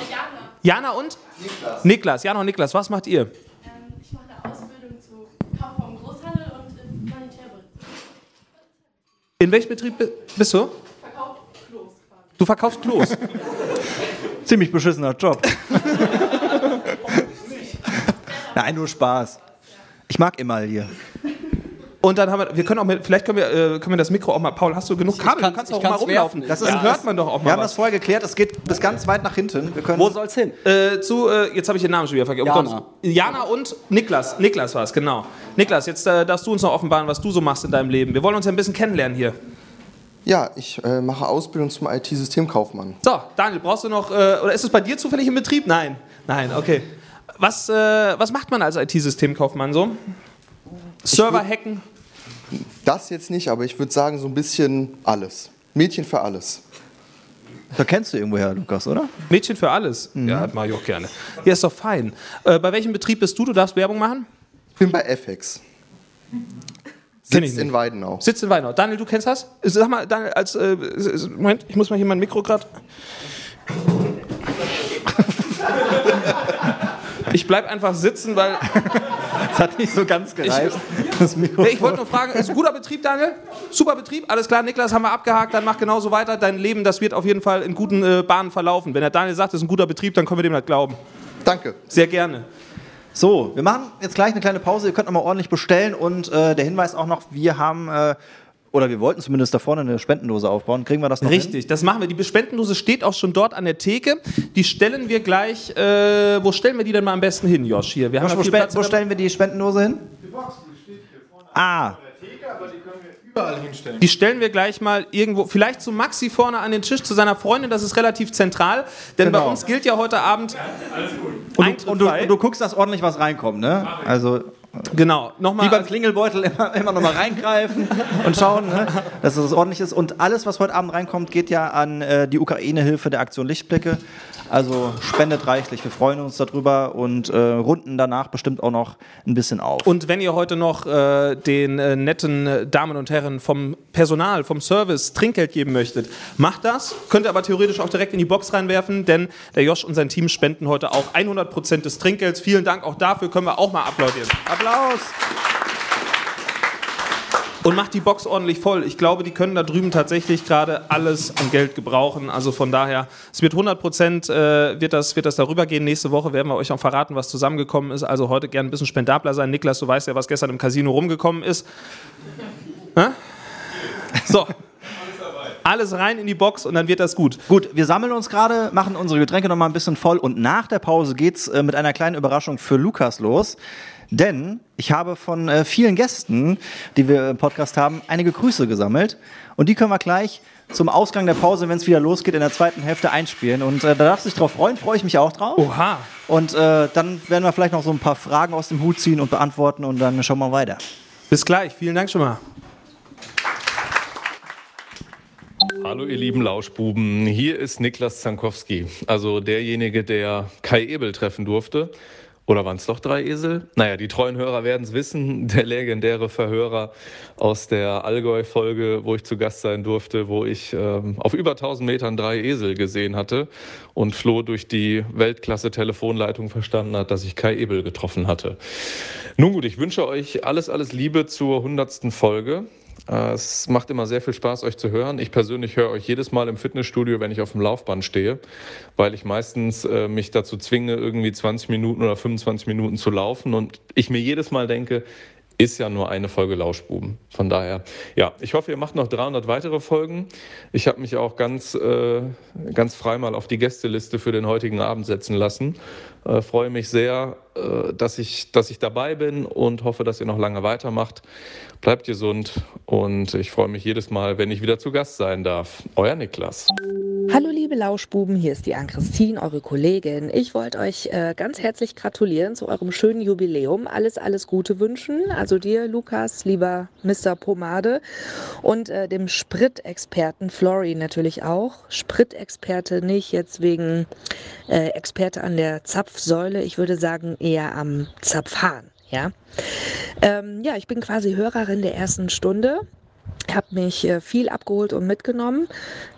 Jana, Jana und? Niklas. Niklas. Jana und Niklas, was macht ihr? ähm, ich mache eine Ausbildung zu Kaufmann im Großhandel und im Sanitärbereich. In welchem Betrieb bi- bist du? Verkauf Klos quasi. Du verkaufst Klos. Ziemlich beschissener Job. Nein, nur Spaß. Ich mag Emaille. Und dann haben wir, wir können auch mit, vielleicht können wir, äh, können wir das Mikro auch mal, Paul, hast du genug Kabel? kann's- du kannst ich auch mal rumlaufen. Das Ja, hört man doch auch Wir mal haben das was. vorher geklärt, es geht bis ganz weit nach hinten. Wir können Wo soll's hin? Äh, zu, äh, jetzt habe ich den Namen schon wieder vergessen. Jana. Jana und Niklas. Niklas war es, genau. Niklas, jetzt äh, darfst du uns noch offenbaren, was du so machst in deinem Leben. Wir wollen uns ja ein bisschen kennenlernen hier. Ja, ich äh, mache Ausbildung zum IT-Systemkaufmann. So, Daniel, brauchst du noch, äh, oder ist es bei dir zufällig im Betrieb? Nein. Nein, okay. Was, äh, was macht man als IT-Systemkaufmann so? Server hacken? Das jetzt nicht, aber ich würde sagen, so ein bisschen alles. Mädchen für alles. Da kennst du irgendwoher, Lukas, oder? Mädchen für alles. Ja, das mache ich auch gerne. Ja, ist doch fein. Äh, bei welchem Betrieb bist du? Du darfst Werbung machen? Ich bin bei FX. Kenn Sitzt in. Weidenau. Sitzt in Weinau. Daniel, du kennst das? Sag mal, Daniel, als. Äh, Moment, ich muss mal hier mein Mikro gerade. Ich bleib einfach sitzen, weil. Das hat nicht so ganz gereicht. Nee, ich wollte nur fragen, ist ein guter Betrieb, Daniel? Super Betrieb, alles klar, Niklas, haben wir abgehakt, dann mach genauso weiter. Dein Leben, das wird auf jeden Fall in guten äh, Bahnen verlaufen. Wenn der Daniel sagt, es ist ein guter Betrieb, dann können wir dem das glauben. Danke. Sehr gerne. So, wir machen jetzt gleich eine kleine Pause. Ihr könnt nochmal ordentlich bestellen. Und äh, der Hinweis auch noch, wir haben, äh, oder wir wollten zumindest da vorne eine Spendendose aufbauen. Kriegen wir das noch hin? Richtig, das machen wir. Die Spendendose steht auch schon dort an der Theke. Die stellen wir gleich. Äh, wo stellen wir die denn mal am besten hin, Josh? Hier, wir haben Josh, ja wo, Platz wo der- stellen wir die Spendendose hin? Ah, Die stellen wir gleich mal irgendwo, vielleicht zu Maxi vorne an den Tisch, zu seiner Freundin, das ist relativ zentral. Denn bei Genau. uns gilt ja heute Abend. und, Eintritt du, und, du, frei. und du guckst, dass ordentlich was reinkommt, ne? Also Genau, nochmal. wie beim Klingelbeutel immer, immer nochmal reingreifen und schauen, ne? dass es ordentlich ist. Und alles, was heute Abend reinkommt, geht ja an äh, die Ukraine-Hilfe der Aktion Lichtblicke. Also spendet reichlich, wir freuen uns darüber und äh, runden danach bestimmt auch noch ein bisschen auf. Und wenn ihr heute noch äh, den äh, netten Damen und Herren vom Personal, vom Service Trinkgeld geben möchtet, macht das. Könnt ihr aber theoretisch auch direkt in die Box reinwerfen, denn der Josh und sein Team spenden heute auch 100% des Trinkgelds. Vielen Dank auch dafür, können wir auch mal applaudieren. Applaus! Und macht die Box ordentlich voll. Ich glaube, die können da drüben tatsächlich gerade alles an Geld gebrauchen. Also von daher, es wird 100 Prozent äh, wird, das, wird das darüber gehen. Nächste Woche werden wir euch auch verraten, was zusammengekommen ist. Also heute gerne ein bisschen spendabler sein. Niklas, du weißt ja, was gestern im Casino rumgekommen ist. Hä? So. Alles rein in die Box und dann wird das gut. Gut, wir sammeln uns gerade, machen unsere Getränke noch mal ein bisschen voll und nach der Pause geht's äh, mit einer kleinen Überraschung für Lukas los. Denn ich habe von äh, vielen Gästen, die wir im Podcast haben, einige Grüße gesammelt. Und die können wir gleich zum Ausgang der Pause, wenn es wieder losgeht, in der zweiten Hälfte einspielen. Und äh, da darfst du dich drauf freuen, freue ich mich auch drauf. Oha. Und äh, dann werden wir vielleicht noch so ein paar Fragen aus dem Hut ziehen und beantworten und dann schauen wir weiter. Bis gleich. Vielen Dank schon mal. Hallo ihr lieben Lauschbuben, hier ist Niklas Zankowski, also derjenige, der Kai Ebel treffen durfte. Oder waren es doch drei Esel? Naja, die treuen Hörer werden es wissen, der legendäre Verhörer aus der Allgäu-Folge, wo ich zu Gast sein durfte, wo ich ähm, auf über 1000 Metern drei Esel gesehen hatte und Flo durch die Weltklasse-Telefonleitung verstanden hat, dass ich Kai Ebel getroffen hatte. Nun gut, ich wünsche euch alles, alles Liebe zur hundertsten Folge. Äh, Es macht immer sehr viel Spaß, euch zu hören. Ich persönlich höre euch jedes Mal im Fitnessstudio, wenn ich auf dem Laufband stehe, weil ich meistens äh, mich dazu zwinge, irgendwie 20 Minuten oder 25 Minuten zu laufen und ich mir jedes Mal denke, ist ja nur eine Folge Lauschbuben. Von daher, ja, ich hoffe, ihr macht noch 300 weitere Folgen. Ich habe mich auch ganz, äh, ganz frei mal auf die Gästeliste für den heutigen Abend setzen lassen. Äh, freue mich sehr, äh, dass, ich, dass ich dabei bin und hoffe, dass ihr noch lange weitermacht. Bleibt gesund und ich freue mich jedes Mal, wenn ich wieder zu Gast sein darf. Euer Niklas. Hallo liebe Lauschbuben, hier ist die Ann-Christine, eure Kollegin. Ich wollte euch äh, ganz herzlich gratulieren zu eurem schönen Jubiläum. Alles, alles Gute wünschen. Also dir, Lukas, lieber Mr. Pomade und äh, dem Spritexperten Flori natürlich auch. Spritexperte nicht jetzt wegen äh, Experte an der Zapfsäule. Ich würde sagen eher am Zapfhahn. Ja, ähm, ja, ich bin quasi Hörerin der ersten Stunde habe mich äh, viel abgeholt und mitgenommen.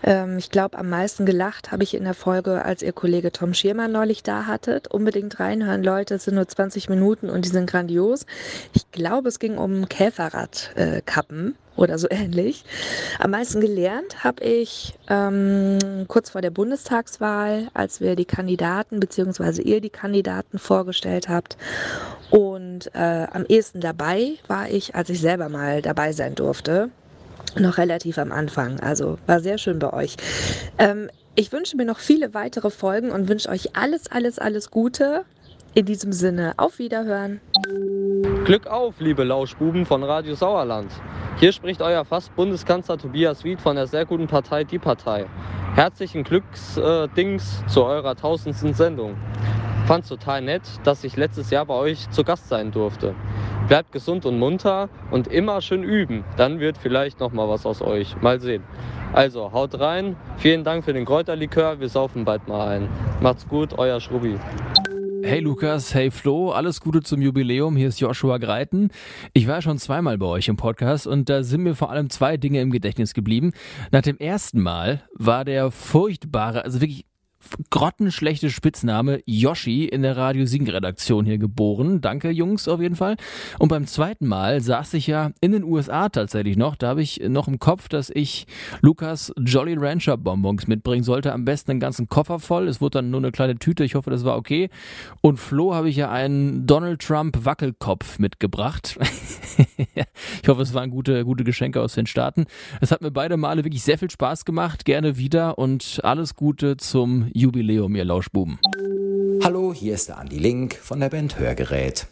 Ähm, ich glaube, am meisten gelacht habe ich in der Folge, als ihr Kollege Tom Schirmer neulich da hattet. Unbedingt reinhören, Leute. Es sind nur 20 Minuten und die sind grandios. Ich glaube, es ging um Käferradkappen. Oder so ähnlich. Am meisten gelernt habe ich ähm, kurz vor der Bundestagswahl, als wir die Kandidaten bzw. ihr die Kandidaten vorgestellt habt. Und äh, am ehesten dabei war ich, als ich selber mal dabei sein durfte. Noch relativ am Anfang. Also war sehr schön bei euch. Ähm, ich wünsche mir noch viele weitere Folgen und wünsche euch alles, alles, alles Gute. In diesem Sinne, auf Wiederhören. Glück auf, liebe Lauschbuben von Radio Sauerland. Hier spricht euer fast Bundeskanzler Tobias Wied von der sehr guten Partei Die Partei. Herzlichen Glücksdings äh, zu eurer tausendsten Sendung. Fand's total nett, dass ich letztes Jahr bei euch zu Gast sein durfte. Bleibt gesund und munter und immer schön üben. Dann wird vielleicht noch mal was aus euch. Mal sehen. Also, haut rein. Vielen Dank für den Kräuterlikör. Wir saufen bald mal ein. Macht's gut, euer Schrubi. Hey Lukas, hey Flo, alles Gute zum Jubiläum. Hier ist Joshua Greiten. Ich war schon zweimal bei euch im Podcast und da sind mir vor allem zwei Dinge im Gedächtnis geblieben. Nach dem ersten Mal war der furchtbare, also wirklich grottenschlechte Spitzname Yoshi in der Radio Siegen Redaktion hier geboren. Danke Jungs auf jeden Fall. Und beim zweiten Mal saß ich ja in den USA tatsächlich noch. Da habe ich noch im Kopf, dass ich Lukas Jolly Rancher Bonbons mitbringen sollte. Am besten einen ganzen Koffer voll. Es wurde dann nur eine kleine Tüte. Ich hoffe, das war okay. Und Flo habe ich ja einen Donald Trump Wackelkopf mitgebracht. ich hoffe, es waren gute, gute Geschenke aus den Staaten. Es hat mir beide Male wirklich sehr viel Spaß gemacht. Gerne wieder und alles Gute zum Jubiläum, ihr Lauschbuben. Hallo, hier ist der Andi Link von der Band Hörgerät.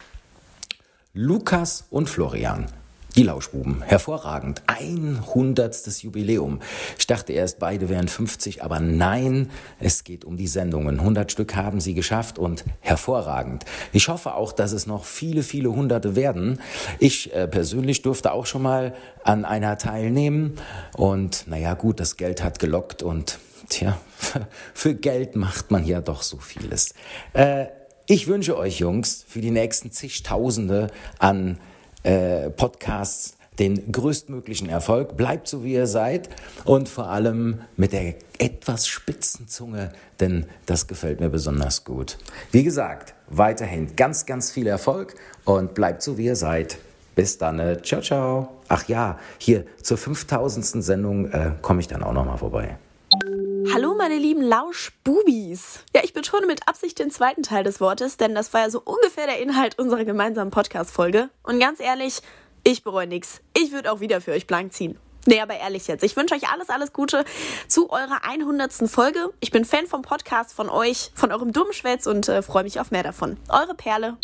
Lukas und Florian, die Lauschbuben, hervorragend. 100. Jubiläum. Ich dachte erst, beide wären 50, aber nein, es geht um die Sendungen. 100 Stück haben sie geschafft und hervorragend. Ich hoffe auch, dass es noch viele, viele Hunderte werden. Ich äh, persönlich durfte auch schon mal an einer teilnehmen und naja, gut, das Geld hat gelockt und Tja, für Geld macht man ja doch so vieles. Äh, ich wünsche euch Jungs für die nächsten zigtausende an äh, Podcasts den größtmöglichen Erfolg. Bleibt so, wie ihr seid und vor allem mit der etwas spitzen Zunge, denn das gefällt mir besonders gut. Wie gesagt, weiterhin ganz, ganz viel Erfolg und bleibt so, wie ihr seid. Bis dann. Äh, ciao, ciao. Ach ja, hier zur 5000. Sendung äh, komme ich dann auch nochmal vorbei. Hallo meine lieben Lauschbubis. Ja, ich betone mit Absicht den zweiten Teil des Wortes, denn das war ja so ungefähr der Inhalt unserer gemeinsamen Podcast-Folge. Und ganz ehrlich, ich bereue nichts. Ich würde auch wieder für euch blank ziehen. Nee, aber ehrlich jetzt. Ich wünsche euch alles, alles Gute zu eurer 100. Folge. Ich bin Fan vom Podcast, von euch, von eurem Dummschwätz und äh, freue mich auf mehr davon. Eure Perle.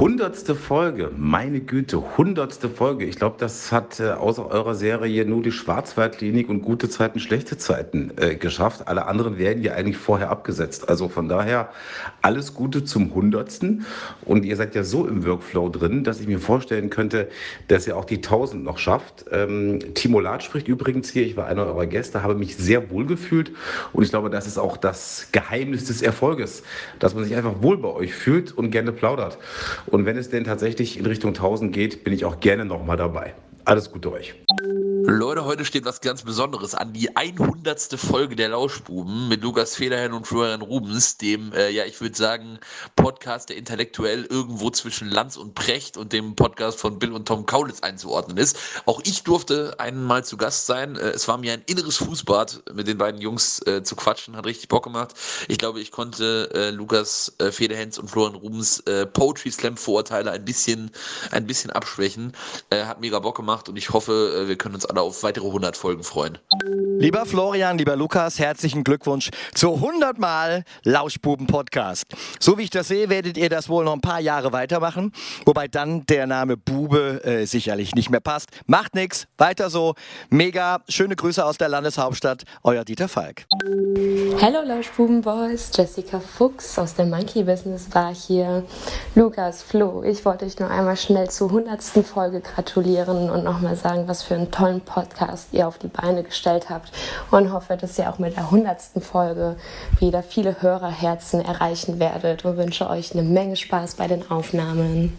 Hundertste Folge. Meine Güte, hundertste Folge. Ich glaube, das hat äh, außer eurer Serie nur die Schwarzwaldklinik und gute Zeiten, schlechte Zeiten äh, geschafft. Alle anderen werden ja eigentlich vorher abgesetzt. Also von daher alles Gute zum Hundertsten. Und ihr seid ja so im Workflow drin, dass ich mir vorstellen könnte, dass ihr auch die 1000 noch schafft. Ähm, Timo Lat spricht übrigens hier. Ich war einer eurer Gäste, habe mich sehr wohl gefühlt. Und ich glaube, das ist auch das Geheimnis des Erfolges, dass man sich einfach wohl bei euch fühlt und gerne plaudert. Und wenn es denn tatsächlich in Richtung 1000 geht, bin ich auch gerne nochmal dabei. Alles Gute euch. Leute, heute steht was ganz Besonderes an. Die 100. Folge der Lauschbuben mit Lukas Federhen und Florian Rubens, dem, äh, ja, ich würde sagen, Podcast, der intellektuell irgendwo zwischen Lanz und Precht und dem Podcast von Bill und Tom Kaulitz einzuordnen ist. Auch ich durfte einmal zu Gast sein. Äh, es war mir ein inneres Fußbad, mit den beiden Jungs äh, zu quatschen, hat richtig Bock gemacht. Ich glaube, ich konnte äh, Lukas äh, Federhens und Florian Rubens äh, Poetry Slam Vorurteile ein bisschen, ein bisschen abschwächen. hat mega Bock gemacht und ich hoffe, wir können uns alle auf weitere 100 Folgen freuen. Lieber Florian, lieber Lukas, herzlichen Glückwunsch zu 100 Mal Lauschbuben Podcast. So wie ich das sehe, werdet ihr das wohl noch ein paar Jahre weitermachen, wobei dann der Name Bube äh, sicherlich nicht mehr passt. Macht nichts, weiter so. Mega, schöne Grüße aus der Landeshauptstadt, euer Dieter Falk. Hallo Lauschbuben Boys, Jessica Fuchs aus der Monkey Business war hier. Lukas, Flo, ich wollte euch nur einmal schnell zur 100. Folge gratulieren und nochmal sagen, was für einen tollen Podcast ihr auf die Beine gestellt habt und hoffe, dass ihr auch mit der 100. Folge wieder viele Hörerherzen erreichen werdet und wünsche euch eine Menge Spaß bei den Aufnahmen.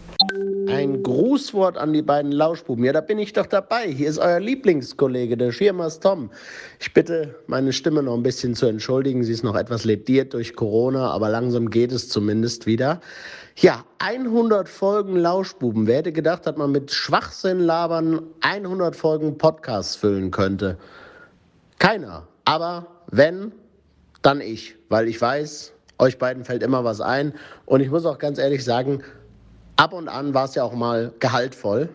Ein Grußwort an die beiden Lauschbuben. Ja, da bin ich doch dabei. Hier ist euer Lieblingskollege, der Schirmers Tom. Ich bitte, meine Stimme noch ein bisschen zu entschuldigen. Sie ist noch etwas lediert durch Corona, aber langsam geht es zumindest wieder. Ja, 100 Folgen Lauschbuben. Wer hätte gedacht, dass man mit Schwachsinn labern 100 Folgen Podcasts füllen könnte? Keiner. Aber wenn, dann ich. Weil ich weiß, euch beiden fällt immer was ein. Und ich muss auch ganz ehrlich sagen, ab und an war es ja auch mal gehaltvoll,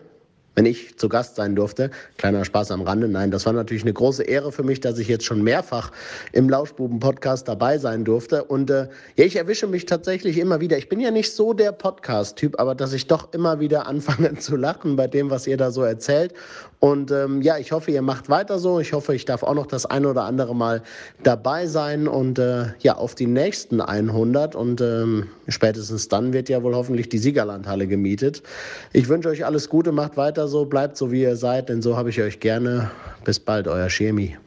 wenn ich zu Gast sein durfte. Kleiner Spaß am Rande. Nein, das war natürlich eine große Ehre für mich, dass ich jetzt schon mehrfach im Lauschbuben-Podcast dabei sein durfte. Und äh, ja, ich erwische mich tatsächlich immer wieder. Ich bin ja nicht so der Podcast-Typ, aber dass ich doch immer wieder anfange zu lachen bei dem, was ihr da so erzählt. Und ähm, ja, ich hoffe, ihr macht weiter so. Ich hoffe, ich darf auch noch das ein oder andere Mal dabei sein und äh, ja, auf die nächsten 100. Und ähm, spätestens dann wird ja wohl hoffentlich die Siegerlandhalle gemietet. Ich wünsche euch alles Gute, macht weiter so, bleibt so, wie ihr seid, denn so habe ich euch gerne. Bis bald, euer Schirmi.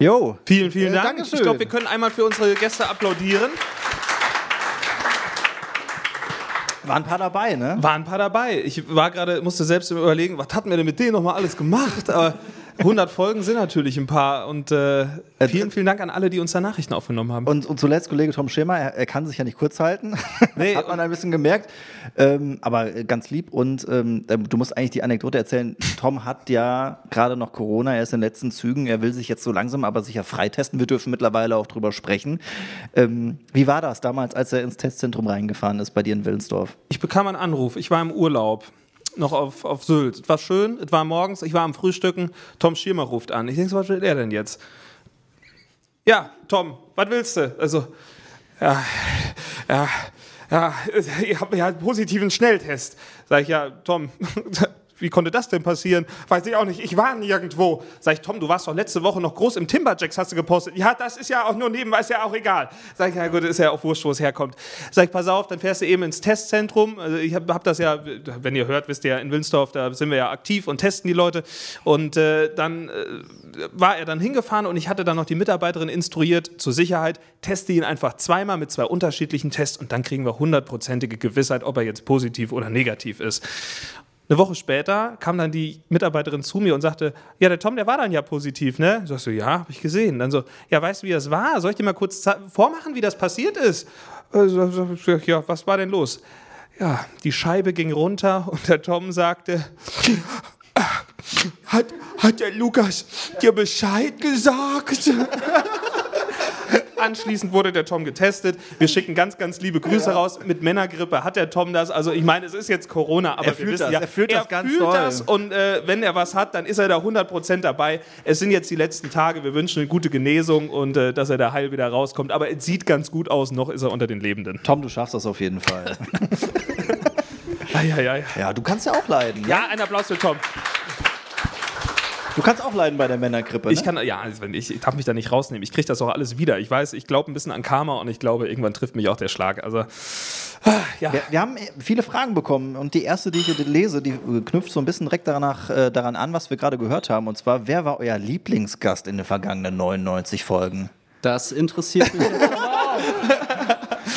Jo. Vielen, vielen Äh, Dank. Dankeschön. Ich glaube, wir können einmal für unsere Gäste applaudieren. Waren ein paar dabei, ne? Waren ein paar dabei. Ich war gerade, musste selbst überlegen, was hatten wir denn mit denen nochmal alles gemacht? Aber 100 Folgen sind natürlich ein paar. Und äh, vielen, vielen Dank an alle, die uns da Nachrichten aufgenommen haben. Und, und zuletzt Kollege Tom Schirmer, er, er kann sich ja nicht kurz halten. Hat man ein bisschen gemerkt. Ähm, aber äh, ganz lieb. Und ähm, du musst eigentlich die Anekdote erzählen. Tom hat ja gerade noch Corona, er ist in den letzten Zügen. Er will sich jetzt so langsam aber sicher freitesten. Wir dürfen mittlerweile auch drüber sprechen. Ähm, wie war das damals, als er ins Testzentrum reingefahren ist bei dir in Willensdorf? Ich bekam einen Anruf. Ich war im Urlaub. Noch auf, auf Sylt. Es war schön, es war morgens, ich war am Frühstücken. Tom Schirmer ruft an. Ich denke, was will er denn jetzt? Ja, Tom, was willst du? Also, ja, ja, ja, ich habe ja einen positiven Schnelltest. Sag ich, ja, Tom, wie konnte das denn passieren? Weiß ich auch nicht, ich war nirgendwo. Sag ich, Tom, du warst doch letzte Woche noch groß im Timberjacks, hast du gepostet. Ja, das ist ja auch nur nebenbei, ist ja auch egal. Sag ich, ja gut, ist ja auch wurscht, wo es herkommt. Sag ich, pass auf, dann fährst du eben ins Testzentrum. Also ich habe hab das ja, wenn ihr hört, wisst ihr ja, in Wilnsdorf, da sind wir ja aktiv und testen die Leute. Und äh, dann äh, war er dann hingefahren und ich hatte dann noch die Mitarbeiterin instruiert, zur Sicherheit, teste ihn einfach zweimal mit zwei unterschiedlichen Tests und dann kriegen wir hundertprozentige Gewissheit, ob er jetzt positiv oder negativ ist. Eine Woche später kam dann die Mitarbeiterin zu mir und sagte, ja, der Tom, der war dann ja positiv, ne? Ich so, ja, habe ich gesehen. Dann so, ja, weißt du, wie das war? Soll ich dir mal kurz vormachen, wie das passiert ist? Äh, Ja, was war denn los? Ja, die Scheibe ging runter und der Tom sagte, hat, hat der Lukas dir Bescheid gesagt? Anschließend wurde der Tom getestet. Wir schicken ganz, ganz liebe Grüße raus. Mit Männergrippe hat der Tom das. Also ich meine, es ist jetzt Corona, aber Er fühlt wissen das, ja, er fühlt das ganz fühlt doll. das und äh, wenn er was hat, dann ist er da 100% dabei. Es sind jetzt die letzten Tage. Wir wünschen eine gute Genesung und äh, dass er da heil wieder rauskommt. Aber es sieht ganz gut aus. Noch ist er unter den Lebenden. Tom, du schaffst das auf jeden Fall. ja, ja, ja. Ja, du kannst ja auch leiden. Ja, ein Applaus für Tom. Du kannst auch leiden bei der Männergrippe. Ne? Ich kann, ja, also ich, ich darf mich da nicht rausnehmen. Ich kriege das auch alles wieder. Ich weiß, ich glaube ein bisschen an Karma und ich glaube, irgendwann trifft mich auch der Schlag. Also, ja. Wir, wir haben viele Fragen bekommen und die erste, die ich hier lese, die knüpft so ein bisschen direkt danach, äh, daran an, was wir gerade gehört haben. Und zwar, wer war euer Lieblingsgast in den vergangenen 99 Folgen? Das interessiert mich.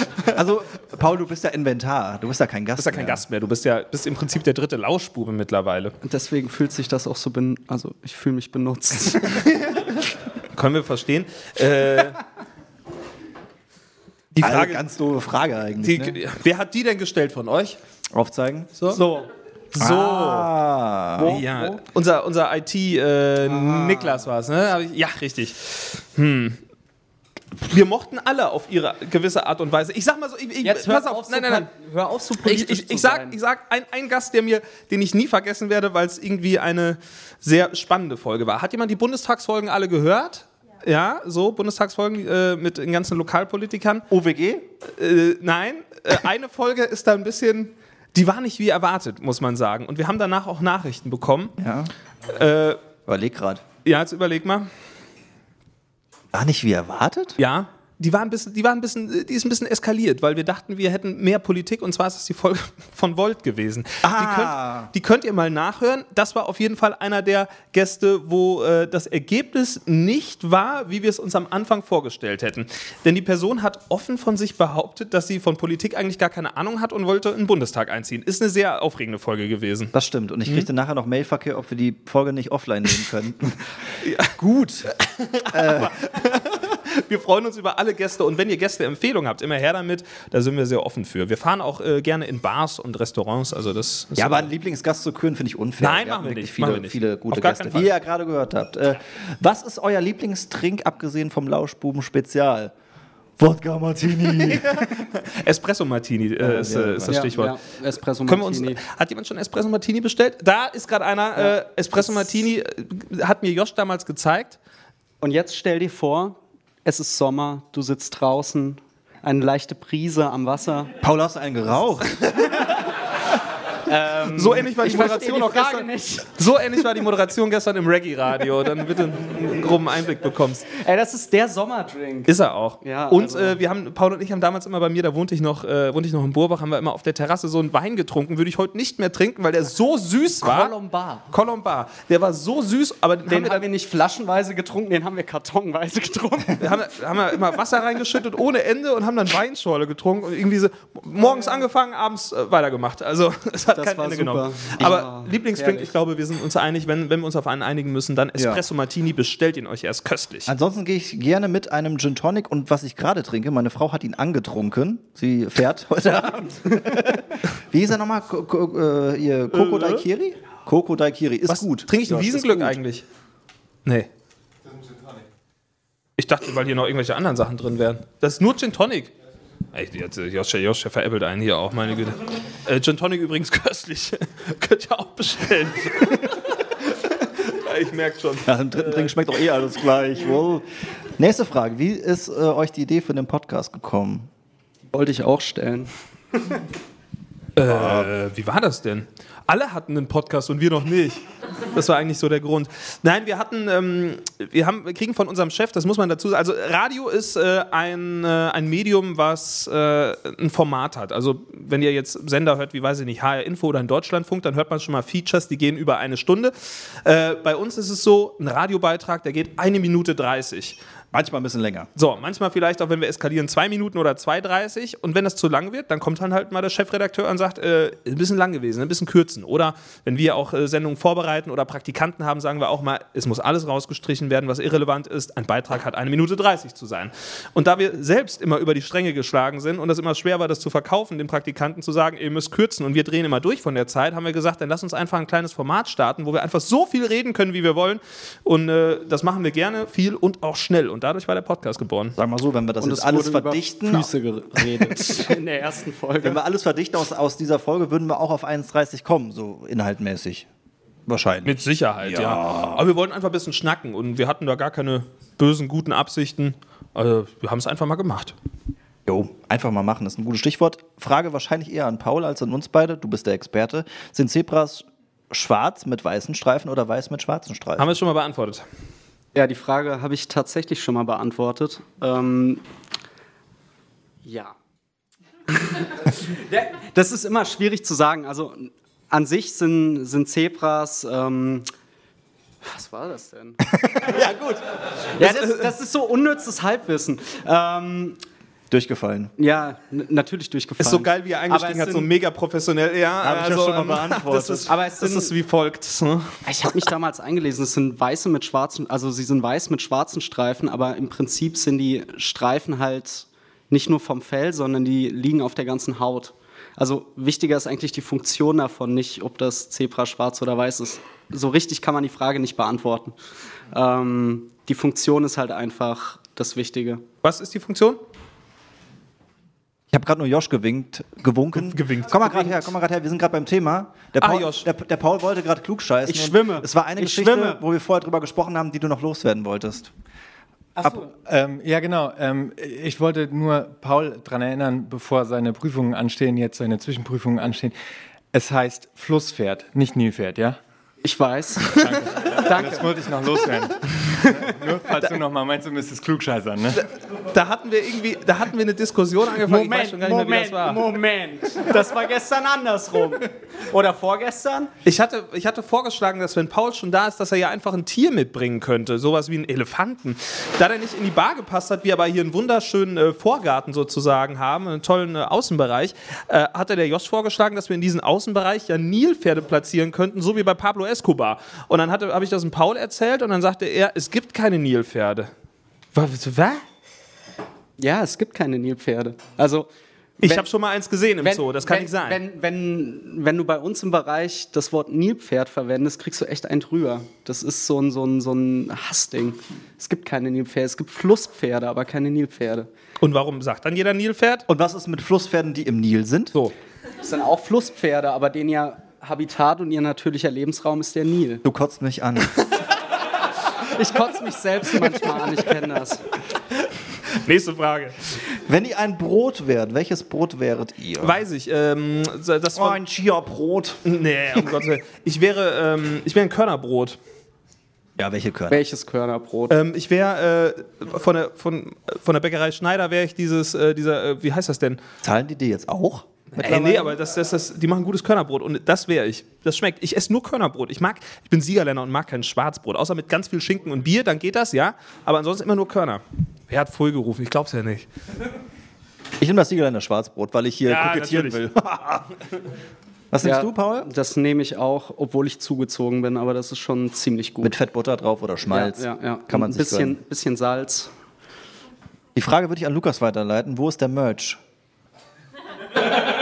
Also, Paul, du bist ja Inventar, du bist ja kein Gast. Du bist ja kein Gast mehr. Du bist ja bist im Prinzip der dritte Lauschbube mittlerweile. Und deswegen fühlt sich das auch so, ben also ich fühle mich benutzt. Können wir verstehen. Äh, die Also, Frage, ganz doofe Frage eigentlich. die, ne? Wer hat die denn gestellt von euch? Aufzeigen. So. So. So. Ah. Ja, unser, unser IT, äh, Niklas war es, ne? Ja, richtig. Hm. Wir mochten alle auf ihre gewisse Art und Weise. Ich sag mal so, ich, ich, Jetzt hör pass auf, auf, nein, nein, nein. hör auf, so Ich, politisch ich, zu ich sag, sein. ich sag ein, ein Gast, der mir, den ich nie vergessen werde, weil es irgendwie eine sehr spannende Folge war. Hat jemand die Bundestagsfolgen alle gehört? Ja, so Bundestagsfolgen äh, mit den ganzen Lokalpolitikern. OWG? Äh, nein, äh, eine Folge ist da ein bisschen, die war nicht wie erwartet, muss man sagen. Und wir haben danach auch Nachrichten bekommen. Ja. Äh, Überleg grad. ja, jetzt überleg mal. War nicht wie erwartet? Ja. Die war ein bisschen, die war ein bisschen, die ist ein bisschen eskaliert, weil wir dachten, wir hätten mehr Politik und zwar ist es die Folge von Volt gewesen. Ah. Die, könnt, die könnt ihr mal nachhören. Das war auf jeden Fall einer der Gäste, wo äh, das Ergebnis nicht war, wie wir es uns am Anfang vorgestellt hätten. Denn die Person hat offen von sich behauptet, dass sie von Politik eigentlich gar keine Ahnung hat und wollte in den Bundestag einziehen. Ist eine sehr aufregende Folge gewesen. Das stimmt. Und ich kriegte nachher noch Mailverkehr, ob wir die Folge nicht offline nehmen können. Gut. äh, Wir freuen uns über alle Gäste und wenn ihr Gästeempfehlungen habt, immer her damit. Da sind wir sehr offen für. Wir fahren auch äh, gerne in Bars und Restaurants. Also das ja, aber einen Lieblingsgast zu küren, finde ich unfair. Nein, Wir machen haben wir wirklich nicht, Viele, machen wir nicht. viele gute Gäste, wie ihr ja gerade gehört habt. Äh, was ist euer Lieblingstrink, abgesehen vom Lauschbuben-Spezial? Wodka Martini. Espresso Martini äh, ist, äh, ist das Ja, Stichwort. ja, Espresso Können wir uns, Martini. hat jemand schon Espresso Martini bestellt? Da ist gerade einer. Äh, Espresso Martini äh, hat mir Josh damals gezeigt. Und jetzt stell dir vor, es ist Sommer, du sitzt draußen, eine leichte Brise am Wasser. Paul, hast du einen geraucht? ähm, So ähnlich war die Moderation auch gestern. nicht. So ähnlich war die Moderation gestern im Reggae-Radio, dann bitte einen groben Einblick bekommst. Ey, das ist der Sommerdrink. Ist er auch. Ja, und also- äh, wir haben, Paul und ich haben damals immer bei mir, da wohnte ich noch, äh, wohnte ich noch in Burbach, haben wir immer auf der Terrasse so einen Wein getrunken. Würde ich heute nicht mehr trinken, weil der so süß war. Colombar. Colombar. Der war so süß, aber den, Den haben wir, haben wir nicht flaschenweise getrunken, den haben wir kartonweise getrunken. wir haben, haben wir immer Wasser reingeschüttet ohne Ende und haben dann Weinschorle getrunken und irgendwie so morgens angefangen, abends äh, weitergemacht. Also es hat Das kein war Ende super. genommen. Aber Ah, Lieblingsdrink, herrlich. ich glaube, wir sind uns einig, wenn, wenn wir uns auf einen einigen müssen, dann Espresso Martini, bestellt ihn euch erst köstlich. Ansonsten gehe ich gerne mit einem Gin Tonic und was ich gerade trinke, meine Frau hat ihn angetrunken. Sie fährt heute Abend. Wie hieß er nochmal? Ko Ko äh, ihr Coco Äh? Daikiri? Coco Daikiri ist Was? gut. Trinke ich ein Wiesenglück eigentlich? Nee. Ich dachte, weil hier noch irgendwelche anderen Sachen drin wären. Das ist nur Gin Tonic. Äh, Josh, Josh veräppelt einen hier auch, meine Güte. Äh, Gin Tonic übrigens köstlich. Könnt ihr auch bestellen. ja, ich merke schon. Nach dem dritten Drink schmeckt doch eh alles gleich. Wohl. Nächste Frage. Wie ist äh, euch die Idee für den Podcast gekommen? Wollte ich auch stellen. Äh, wie war das denn? Alle hatten einen Podcast und wir noch nicht. Das war eigentlich so der Grund. Nein, wir hatten, ähm, wir haben, wir kriegen von unserem Chef, das muss man dazu sagen. Also Radio ist äh, ein, äh, ein Medium, was äh, ein Format hat. Also wenn ihr jetzt Sender hört, wie weiß ich nicht, HR Info oder in Deutschlandfunk, dann hört man schon mal Features, die gehen über eine Stunde. Äh, bei uns ist es so, ein Radiobeitrag, der geht eine Minute 30. Manchmal ein bisschen länger. So, manchmal vielleicht auch, wenn wir eskalieren, zwei Minuten oder 2,30. Und wenn das zu lang wird, dann kommt dann halt mal der Chefredakteur und sagt, äh, ein bisschen lang gewesen, ein bisschen kürzen. Oder wenn wir auch äh, Sendungen vorbereiten oder Praktikanten haben, sagen wir auch mal, es muss alles rausgestrichen werden, was irrelevant ist. Ein Beitrag hat eine Minute 30 zu sein. Und da wir selbst immer über die Stränge geschlagen sind und das immer schwer war, das zu verkaufen, den Praktikanten zu sagen, ihr müsst kürzen und wir drehen immer durch von der Zeit, haben wir gesagt, dann lass uns einfach ein kleines Format starten, wo wir einfach so viel reden können, wie wir wollen. Und äh, das machen wir gerne, viel und auch schnell. Und dadurch war der Podcast geboren. Sag mal so, wenn wir das Und jetzt es alles verdichten. Füße geredet in der ersten Folge. Wenn wir alles verdichten aus, aus dieser Folge, würden wir auch auf 1,30 kommen, so inhaltmäßig. Wahrscheinlich. Mit Sicherheit, ja. Ja. Aber wir wollten einfach ein bisschen schnacken und wir hatten da gar keine bösen, guten Absichten. Also, wir haben es einfach mal gemacht. Jo, einfach mal machen, ist ein gutes Stichwort. Frage wahrscheinlich eher an Paul als an uns beide. Du bist der Experte. Sind Zebras schwarz mit weißen Streifen oder weiß mit schwarzen Streifen? Haben wir es schon mal beantwortet. Ja, die Frage habe ich tatsächlich schon mal beantwortet. Ähm, ja. Das ist immer schwierig zu sagen. Also an sich sind, sind Zebras. Ähm, was war das denn? ja, gut. Ja, das, das ist so unnützes Halbwissen. Ähm, Durchgefallen. ja, natürlich durchgefallen. Ist so geil, wie er eingestiegen hat, so mega professionell. Ja, Hab ich ja schon mal ähm, beantwortet. Das ist, Aber es das sind- ist wie folgt. ne? Ich habe mich damals eingelesen, es sind weiße mit schwarzen, also sie sind weiß mit schwarzen Streifen, aber im Prinzip sind die Streifen halt nicht nur vom Fell, sondern die liegen auf der ganzen Haut. Also wichtiger ist eigentlich die Funktion davon, nicht ob das Zebra schwarz oder weiß ist. So richtig kann man die Frage nicht beantworten. Ähm, die Funktion ist halt einfach das Wichtige. Was ist die Funktion? Ich habe gerade nur Josh gewinkt, gewunken. Gewinkt. Komm mal gerade her, komm mal gerade her. Wir sind gerade beim Thema. Der Ah, Paul, Josh. Der, der Paul wollte gerade klug scheißen. Ich schwimme. Es war eine Ich Geschichte, schwimme. wo wir vorher drüber gesprochen haben, die du noch loswerden wolltest. Ähm, ja, genau. Ähm, ich wollte nur Paul daran erinnern, bevor seine Prüfungen anstehen, jetzt seine Zwischenprüfungen anstehen. Es heißt Flusspferd, nicht Nilpferd, ja? Ich weiß. Danke. Das wollte ich noch loswerden. Nur falls du nochmal meinst, du müsstest klugscheißern, ne? Da hatten wir irgendwie, da hatten wir eine Diskussion angefangen. ich weiß schon gar nicht mehr, wie das war. Moment. Das war gestern andersrum. Oder vorgestern? Ich hatte, ich hatte vorgeschlagen, dass wenn Paul schon da ist, dass er ja einfach ein Tier mitbringen könnte, sowas wie einen Elefanten. Da der nicht in die Bar gepasst hat, wir aber hier einen wunderschönen äh, Vorgarten sozusagen haben, einen tollen äh, Außenbereich, äh, hatte der Josh vorgeschlagen, dass wir in diesen Außenbereich ja Nilpferde platzieren könnten, so wie bei Pablo Escobar. Und dann hatte- habe ich das dem Paul erzählt und dann sagte er, es gibt keine Nilpferde. Was? was? Ja, es gibt keine Nilpferde. Also Ich habe schon mal eins gesehen im wenn- Zoo, das kann wenn, nicht sein. Wenn, wenn, wenn du bei uns im Bereich das Wort Nilpferd verwendest, kriegst du echt einen drüber. Das ist so ein, so ein, so ein Hassding. Es gibt keine Nilpferde. Es gibt Flusspferde, aber keine Nilpferde. Und warum sagt dann jeder Nilpferd? Und was ist mit Flusspferden, die im Nil sind? So. Das sind auch Flusspferde, aber denen ja Habitat und ihr natürlicher Lebensraum ist der Nil. Du kotzt mich an. Ich kotze mich selbst manchmal an, ich kenne das. Nächste Frage. Wenn ihr ein Brot wärt, welches Brot wäret ihr? Weiß ich. Ähm, das Oh, ein Chia-Brot. Nee, um Gottes Willen. Ich wäre, ähm, ich wäre ein Körnerbrot. Ja, welche Körner? Welches Körnerbrot? Ähm, ich wäre äh, von, der, von, von der Bäckerei Schneider wäre ich dieses, äh, dieser, äh, wie heißt das denn? Zahlen die dir jetzt auch? Ey, nee, aber das, das, das, die machen gutes Körnerbrot und das wäre ich. Das schmeckt. Ich esse nur Körnerbrot. Ich mag, ich bin Siegerländer und mag kein Schwarzbrot. Außer mit ganz viel Schinken und Bier, dann geht das, ja. Aber ansonsten immer nur Körner. Wer hat voll gerufen? Ich glaub's ja nicht. Ich nehme das Siegerländer Schwarzbrot, weil ich hier Ja, kokettieren natürlich. will. Was nimmst Ja, du, Paul? Das nehme ich auch, obwohl ich zugezogen bin, aber das ist schon ziemlich gut. Mit Fettbutter drauf oder Schmalz? Ja, ja, ja. Kann man ein sich bisschen, gönnen. bisschen Salz. Die Frage würde ich an Lukas weiterleiten. Wo ist der Merch?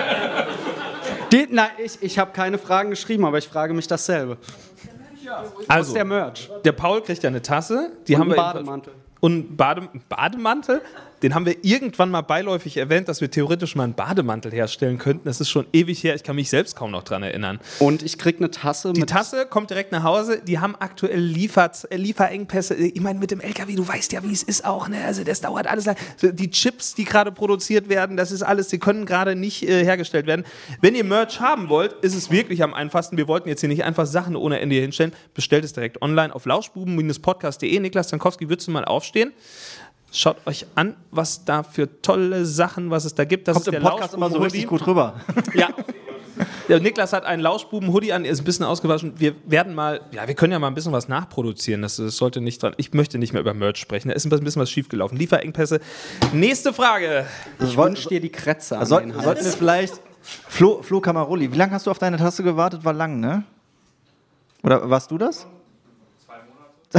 Die, nein, ich, ich habe keine Fragen geschrieben, aber ich frage mich dasselbe. Also, der Merch? Der Paul kriegt ja eine Tasse. Die Und haben einen wir Bademantel. Und Bade, Bademantel? Den haben wir irgendwann mal beiläufig erwähnt, dass wir theoretisch mal einen Bademantel herstellen könnten. Das ist schon ewig her. Ich kann mich selbst kaum noch dran erinnern. Und ich krieg eine Tasse Die mit. Tasse kommt direkt nach Hause. Die haben aktuell Liefert, äh, Lieferengpässe. Ich meine, mit dem LKW, du weißt ja, wie es ist auch. Ne? Also das dauert alles lang. Die Chips, die gerade produziert werden, das ist alles, die können gerade nicht äh, hergestellt werden. Wenn ihr Merch haben wollt, ist es wirklich am einfachsten. Wir wollten jetzt hier nicht einfach Sachen ohne Ende hinstellen. Bestellt es direkt online auf lauschbuben-podcast.de. Niklas Zankowski, würdest du mal aufstehen? Schaut euch an, was da für tolle Sachen, was es da gibt. Das Kommt ist im der Podcast immer so richtig gut rüber. Ja. Der Niklas hat einen Lauschbuben-Hoodie an, er ist ein bisschen ausgewaschen. Wir werden mal, ja, wir können ja mal ein bisschen was nachproduzieren. Das, das sollte nicht dran. Ich möchte nicht mehr über Merch sprechen. Da ist ein bisschen was schiefgelaufen. Lieferengpässe. Nächste Frage. Ich wünsche dir die Kretze an Soll, den Hals. sollten wir vielleicht. Flo, Flo Camaroli, wie lange hast du auf deine Tasse gewartet? War lang, ne? Oder warst du das?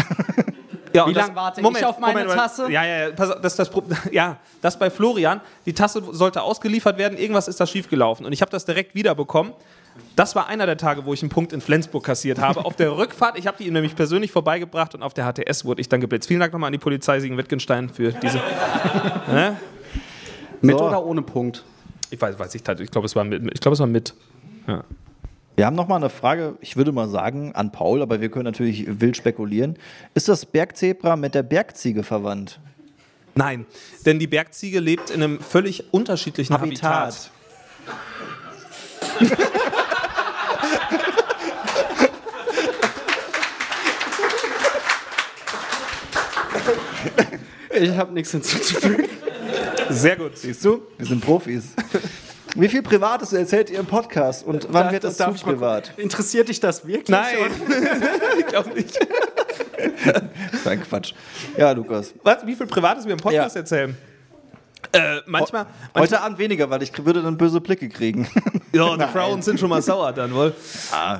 Ja, Wie und das- lang warte ich auf meine Tasse? Ja, ja, ja, pass das, das, ja, das bei Florian. Die Tasse sollte ausgeliefert werden, irgendwas ist da schiefgelaufen. Und ich habe das direkt wiederbekommen. Das war einer der Tage, wo ich einen Punkt in Flensburg kassiert habe. Auf der Rückfahrt, ich habe die ihm nämlich persönlich vorbeigebracht und auf der HTS wurde ich dann geblitzt. Vielen Dank nochmal an die Polizei Siegen-Wittgenstein für diese. ne? Mit So. oder ohne Punkt? Ich weiß, weiß ich, ich glaube, es war mit. Ich glaube, es war mit. Ja. Wir haben noch mal eine Frage, ich würde mal sagen, an Paul, aber wir können natürlich wild spekulieren. Ist das Bergzebra mit der Bergziege verwandt? Nein, denn die Bergziege lebt in einem völlig unterschiedlichen Habitat. Habitat. Ich habe nichts hinzuzufügen. Sehr gut. Siehst du? Wir sind Profis. Wie viel Privates erzählt ihr im Podcast und wann Da- wird das, darf zu privat? Interessiert dich das wirklich? Nein, ich glaube nicht. Das ist ein Quatsch. Ja, Lukas. Was? Wie viel Privates wir im Podcast erzählen? Äh, manchmal, Heute Abend weniger, weil ich würde dann böse Blicke kriegen. Ja, die Frauen sind schon mal sauer dann wohl.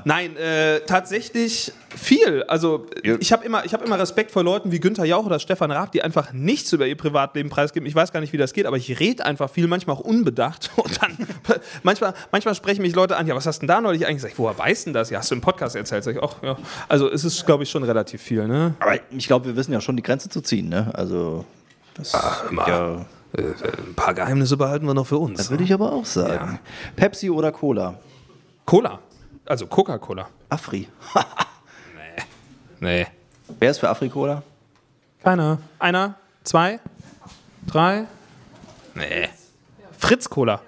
Nein, äh, tatsächlich viel. Also ich habe immer, ich hab immer Respekt vor Leuten wie Günther Jauch oder Stefan Raab, die einfach nichts über ihr Privatleben preisgeben. Ich weiß gar nicht, wie das geht, aber ich rede einfach viel, manchmal auch unbedacht. Und dann manchmal, manchmal sprechen mich Leute an, ja, was hast du denn da neulich eigentlich gesagt? Woher weißt du denn das? Ja, hast du im Podcast erzählt? Sag ich, ach, ja. Also es ist, glaube ich, schon relativ viel. Ne? Aber ich glaube, wir wissen ja schon die Grenze zu ziehen, ne? Also das ja, Äh, Ein paar Geheimnisse behalten wir noch für uns. das würde ich aber auch sagen. Pepsi oder Cola? Cola. Also Coca-Cola. Afri. Nee. Wer ist für Afri-Cola? Keiner. Einer, zwei, drei. Nee. Fritz Cola.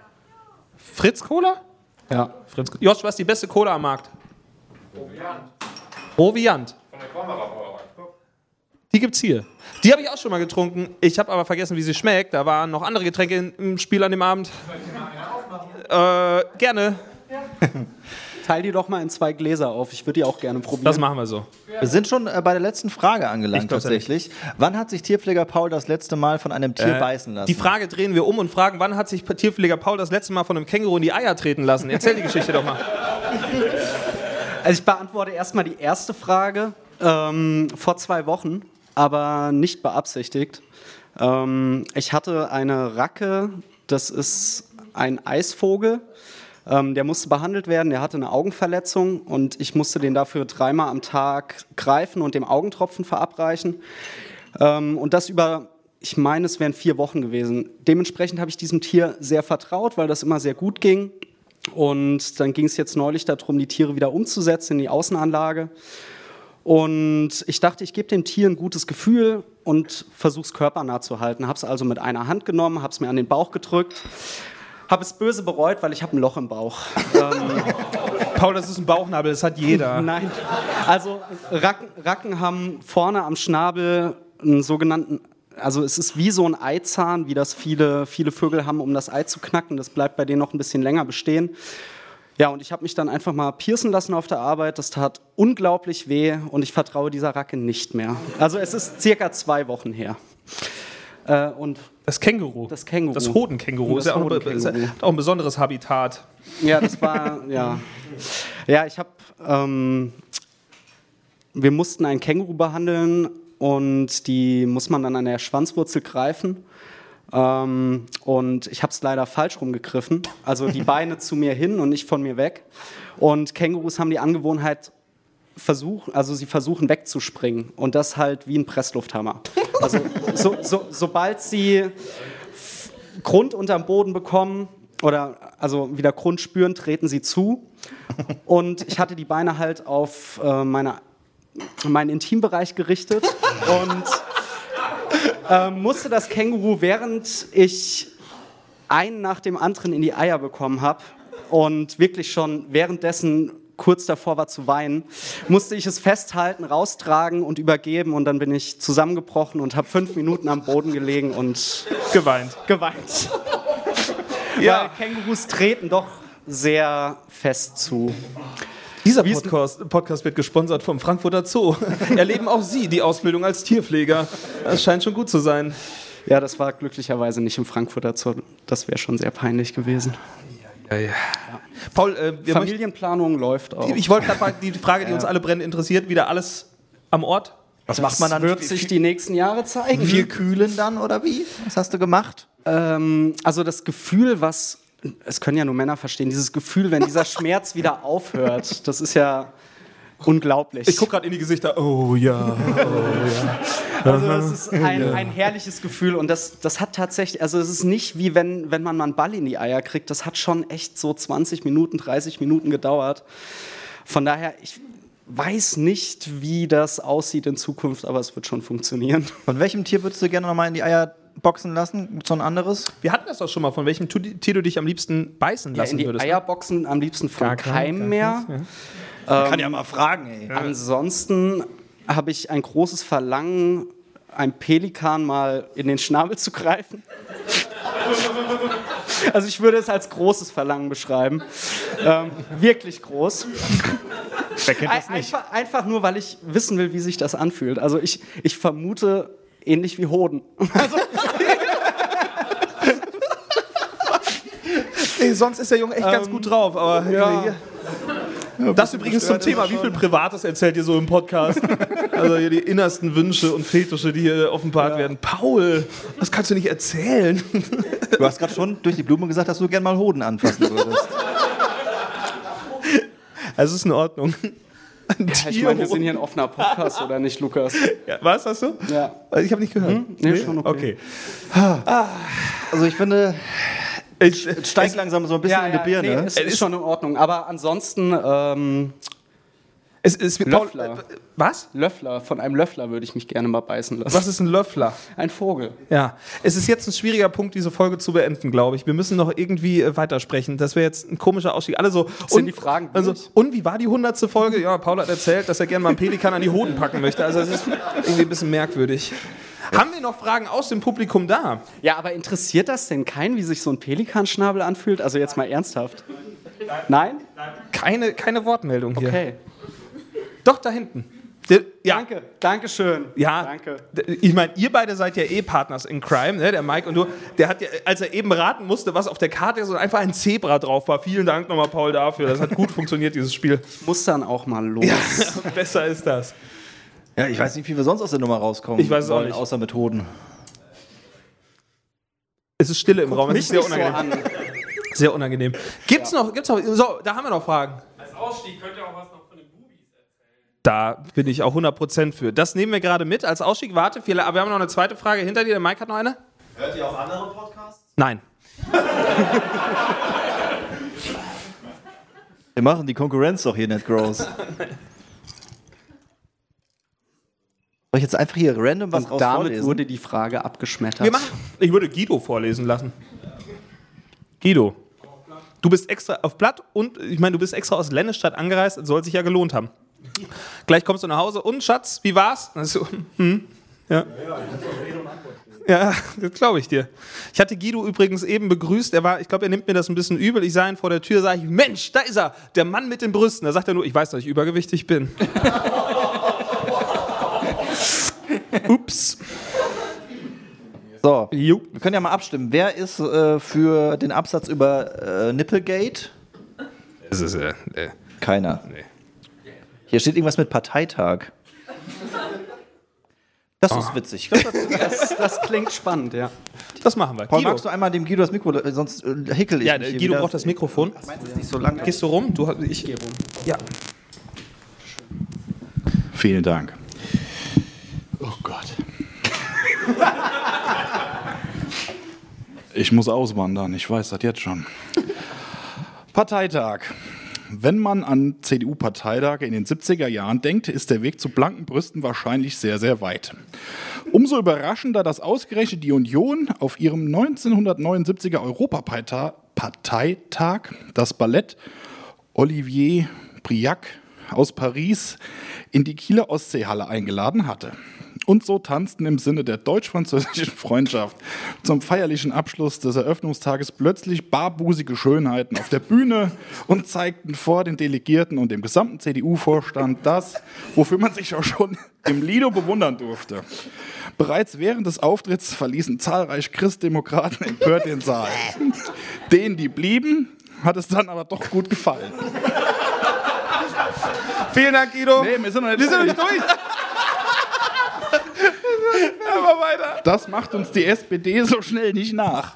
Fritz Cola? Ja. Fritz Josh, was ist die beste Cola am Markt? Proviant. Die Die gibt's hier. Die habe ich auch schon mal getrunken. Ich habe aber vergessen, wie sie schmeckt. Da waren noch andere Getränke im Spiel an dem Abend. Äh, gerne. Teil die doch mal in zwei Gläser auf. Ich würde die auch gerne probieren. Das machen wir so. Wir sind schon äh, bei der letzten Frage angelangt ja tatsächlich. Wann hat sich Tierpfleger Paul das letzte Mal von einem Tier Äh, beißen lassen? Die Frage drehen wir um und fragen, wann hat sich Tierpfleger Paul das letzte Mal von einem Känguru in die Eier treten lassen? Erzähl die Geschichte doch mal. Also ich beantworte erstmal die erste Frage. Ähm, vor zwei Wochen, aber nicht beabsichtigt. Ähm, ich hatte eine Racke, das ist ein Eisvogel. Ähm, der musste behandelt werden, der hatte eine Augenverletzung und ich musste den dafür dreimal am Tag greifen und dem Augentropfen verabreichen. Ähm, und das über, ich meine, es wären vier Wochen gewesen. Dementsprechend habe ich diesem Tier sehr vertraut, weil das immer sehr gut ging. Und dann ging es jetzt neulich darum, die Tiere wieder umzusetzen in die Außenanlage. Und ich dachte, ich gebe dem Tier ein gutes Gefühl und versuche es körpernah zu halten. Habe es also mit einer Hand genommen, habe es mir an den Bauch gedrückt, habe es böse bereut, weil ich habe ein Loch im Bauch. ähm, Paul, das ist ein Bauchnabel, das hat jeder. Nein, also Racken, Racken haben vorne am Schnabel einen sogenannten, also es ist wie so ein Eizahn, wie das viele, viele Vögel haben, um das Ei zu knacken. Das bleibt bei denen noch ein bisschen länger bestehen. Ja, und ich habe mich dann einfach mal piercen lassen auf der Arbeit. Das tat unglaublich weh und ich vertraue dieser Racke nicht mehr. Also es ist circa zwei Wochen her. Äh, und das Känguru. Das Känguru. Das Hodenkänguru. Das ist ja auch, ein, ist auch ein besonderes Habitat. Ja, das war, ja. Ja, ich habe, ähm, wir mussten ein Känguru behandeln und die muss man dann an der Schwanzwurzel greifen. Ähm, und ich habe es leider falsch rumgegriffen. Also die Beine zu mir hin und nicht von mir weg. Und Kängurus haben die Angewohnheit, versuch, also sie versuchen wegzuspringen. Und das halt wie ein Presslufthammer. Also so, so, sobald sie Grund unterm Boden bekommen oder also wieder Grund spüren, treten sie zu. Und ich hatte die Beine halt auf äh, meine, meinen Intimbereich gerichtet und ähm, musste das Känguru, während ich einen nach dem anderen in die Eier bekommen habe und wirklich schon währenddessen kurz davor war zu weinen, musste ich es festhalten, raustragen und übergeben und dann bin ich zusammengebrochen und habe fünf Minuten am Boden gelegen und geweint. Geweint. Ja. Weil Kängurus treten doch sehr fest zu. Dieser Podcast, Podcast wird gesponsert vom Frankfurter Zoo. Erleben auch Sie die Ausbildung als Tierpfleger. Das scheint schon gut zu sein. Ja, das war glücklicherweise nicht im Frankfurter Zoo. Das wäre schon sehr peinlich gewesen. Ja, ja. Paul, äh, wir Familienplanung läuft auch. möchten- ich wollte gerade mal die Frage, die uns alle brennend interessiert, wieder alles am Ort? Was macht man dann? wird sich die nächsten Jahre zeigen. Viel kühlen dann oder wie? Was hast du gemacht? Ähm, also das Gefühl, was, es können ja nur Männer verstehen, dieses Gefühl, wenn dieser Schmerz wieder aufhört, das ist ja unglaublich. Ich gucke gerade in die Gesichter. Oh ja. Oh, ja. Also das ist ein, ein herrliches Gefühl und das, das hat tatsächlich, also es ist nicht wie wenn, wenn man mal einen Ball in die Eier kriegt, das hat schon echt so 20 Minuten, 30 Minuten gedauert. Von daher, ich weiß nicht, wie das aussieht in Zukunft, aber es wird schon funktionieren. Von welchem Tier würdest du gerne nochmal in die Eier boxen lassen? So ein anderes? Wir hatten das doch schon mal, von welchem Tier du dich am liebsten beißen Ja, lassen in die würdest. ne? Eierboxen am liebsten von Gar kein- keinem gar mehr. keins, Ähm, Kann ja mal fragen, ey. Ansonsten habe ich ein großes Verlangen, einem Pelikan mal in den Schnabel zu greifen. Also ich würde es als großes Verlangen beschreiben. Ähm, wirklich groß. Wer kennt das nicht? Einfach, einfach nur, weil ich wissen will, wie sich das anfühlt. Also ich, ich vermute ähnlich wie Hoden. Nee, sonst ist der Junge echt ganz Ähm, gut drauf, aber ja. hier. Das übrigens zum Thema, wie viel Privates erzählt ihr so im Podcast? Also hier die innersten Wünsche und Fetische, die hier offenbart werden. Paul, das kannst du nicht erzählen. Du hast gerade schon durch die Blume gesagt, dass du gerne mal Hoden anfassen würdest. Also ist in Ordnung. Ein Ja, ich meine, wir sind hier ein offener Podcast, oder nicht, Lukas? Ja, was hast du? Ja. Ich habe nicht gehört. Hm? Nee, schon okay. Also ich finde, Ich, es steigt langsam so ein bisschen in die Birne. Nee, es ist schon in Ordnung. Aber ansonsten, ähm, Es ist Löffler. was? Löffler. Von einem Löffler würde ich mich gerne mal beißen lassen. Was ist ein Löffler? Ein Vogel. Ja, es ist jetzt ein schwieriger Punkt, diese Folge zu beenden, glaube ich. Wir müssen noch irgendwie äh, weitersprechen. Das wäre jetzt ein komischer Ausstieg. Alle so. Sind die Fragen Also, und wie war die hundertste Folge? Ja, Paul hat erzählt, dass er gerne mal einen Pelikan an die Hoden packen möchte. Also, es ist irgendwie ein bisschen merkwürdig. Haben wir noch Fragen aus dem Publikum da? Ja, aber interessiert das denn keinen, wie sich so ein Pelikanschnabel anfühlt? Also jetzt mal ernsthaft. Nein? Keine, keine Wortmeldung hier. Okay. Doch, da hinten. Der, ja. Danke, Dankeschön. Ja, Danke. ich meine, ihr beide seid ja eh Partners in Crime, ne? der Mike und du. Der hat ja, als er eben raten musste, was auf der Karte ist und einfach ein Zebra drauf war. Vielen Dank nochmal, Paul, dafür. Das hat gut funktioniert, dieses Spiel. Muss dann auch mal los. Ja, besser ist das. Ja, ich weiß nicht, wie wir sonst aus der Nummer rauskommen. Ich weiß es auch nicht. Außer Methoden. Es ist Stille im Raum, es mich ist sehr nicht so unangenehm. Sehr unangenehm. Gibt's noch, gibt's noch, so, da haben wir noch Fragen. Als Ausstieg könnt ihr auch was noch Da bin ich auch 100% für. Das nehmen wir gerade mit als Ausstieg. Warte, viele, aber wir haben noch eine zweite Frage hinter dir. Der Mike hat noch eine? Hört ihr auch andere Podcasts? Nein. Wir machen die Konkurrenz doch hier nicht groß. Soll ich jetzt einfach hier random was Und raus damit vorlesen? wurde die Frage abgeschmettert. Wir machen, ich würde Guido vorlesen lassen. Guido, du bist extra auf Blatt und ich meine, du bist extra aus Lennestadt angereist, soll sich ja gelohnt haben. Gleich kommst du nach Hause und Schatz, wie war's? Dann ist so, hm, ja. Ja, das glaube ich dir. Ich hatte Guido übrigens eben begrüßt. Er war, ich glaube, er nimmt mir das ein bisschen übel. Ich sah ihn vor der Tür, sage ich, Mensch, da ist er, der Mann mit den Brüsten. Da sagt er nur, ich weiß, dass ich übergewichtig bin. Ups. So, wir können ja mal abstimmen. Wer ist äh, für den Absatz über äh, Nipplegate? Das ist äh, äh, Keiner. Hier steht irgendwas mit Parteitag. Das ist witzig. Ich glaub, das- Das, das klingt spannend, ja. Das machen wir. Paul, Guido. magst du einmal dem Guido das Mikro, äh, sonst äh, hickel ich Ja, Guido wieder. braucht das Mikrofon. Meins ist nicht so lang. Gehst du rum? Du, ich gehe rum. Ja. Vielen Dank. Oh Gott. Ich muss auswandern, ich weiß das jetzt schon. Parteitag. Wenn man an CDU-Parteitage in den 70er Jahren denkt, ist der Weg zu blanken Brüsten wahrscheinlich sehr, sehr weit. Umso überraschender, dass ausgerechnet die Union auf ihrem 1979er Europaparteitag das Ballett Olivier Briac aus Paris in die Kieler Ostseehalle eingeladen hatte. Und so tanzten im Sinne der deutsch-französischen Freundschaft zum feierlichen Abschluss des Eröffnungstages plötzlich barbusige Schönheiten auf der Bühne und zeigten vor den Delegierten und dem gesamten CDU-Vorstand das, wofür man sich auch schon im Lido bewundern durfte. Bereits während des Auftritts verließen zahlreich Christdemokraten empört den Saal. Denen, die blieben, hat es dann aber doch gut gefallen. Vielen Dank, Guido. Nee, wir sind noch nicht Wir sind noch nicht durch. Aber weiter. Das macht uns die SPD so schnell nicht nach.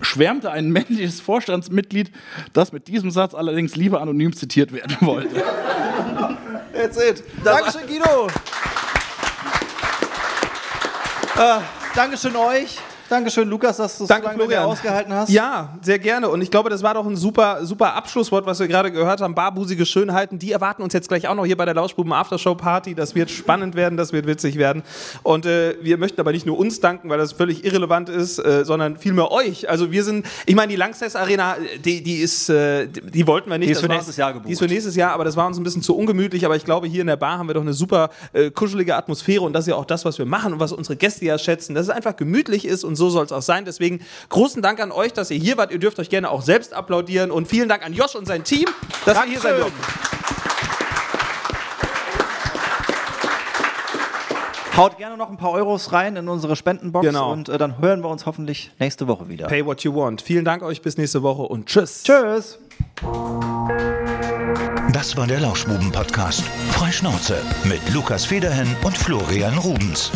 Schwärmte ein männliches Vorstandsmitglied, das mit diesem Satz allerdings lieber anonym zitiert werden wollte. That's it. Dankeschön, Guido. Äh, Dankeschön euch. Dankeschön, Lukas, dass du es so lange mit mir Florian. ausgehalten hast. Ja, sehr gerne. Und ich glaube, das war doch ein super, super Abschlusswort, was wir gerade gehört haben. Barbusige Schönheiten, die erwarten uns jetzt gleich auch noch hier bei der Lauschbuben Aftershow Party. Das wird spannend werden, das wird witzig werden. Und äh, wir möchten aber nicht nur uns danken, weil das völlig irrelevant ist, äh, sondern vielmehr euch. Also wir sind, ich meine, die Langsess Arena, die, die ist, äh, die, wollten wir nicht. Die ist Das für war- nächstes Jahr gebucht. Die ist für nächstes Jahr, aber das war uns ein bisschen zu ungemütlich. Aber ich glaube, hier in der Bar haben wir doch eine super äh, kuschelige Atmosphäre und das ist ja auch das, was wir machen und was unsere Gäste ja schätzen, dass es einfach gemütlich ist und so soll es auch sein. Deswegen großen Dank an euch, dass ihr hier wart. Ihr dürft euch gerne auch selbst applaudieren und vielen Dank an Josh und sein Team, dass wir hier sein durften. Haut gerne noch ein paar Euros rein in unsere Spendenbox Genau. und äh, dann hören wir uns hoffentlich nächste Woche wieder. Pay what you want. Vielen Dank euch, bis nächste Woche und tschüss. Tschüss. Das war der Lauschbuben-Podcast. Freischnauze mit Lukas Federhen und Florian Rubens.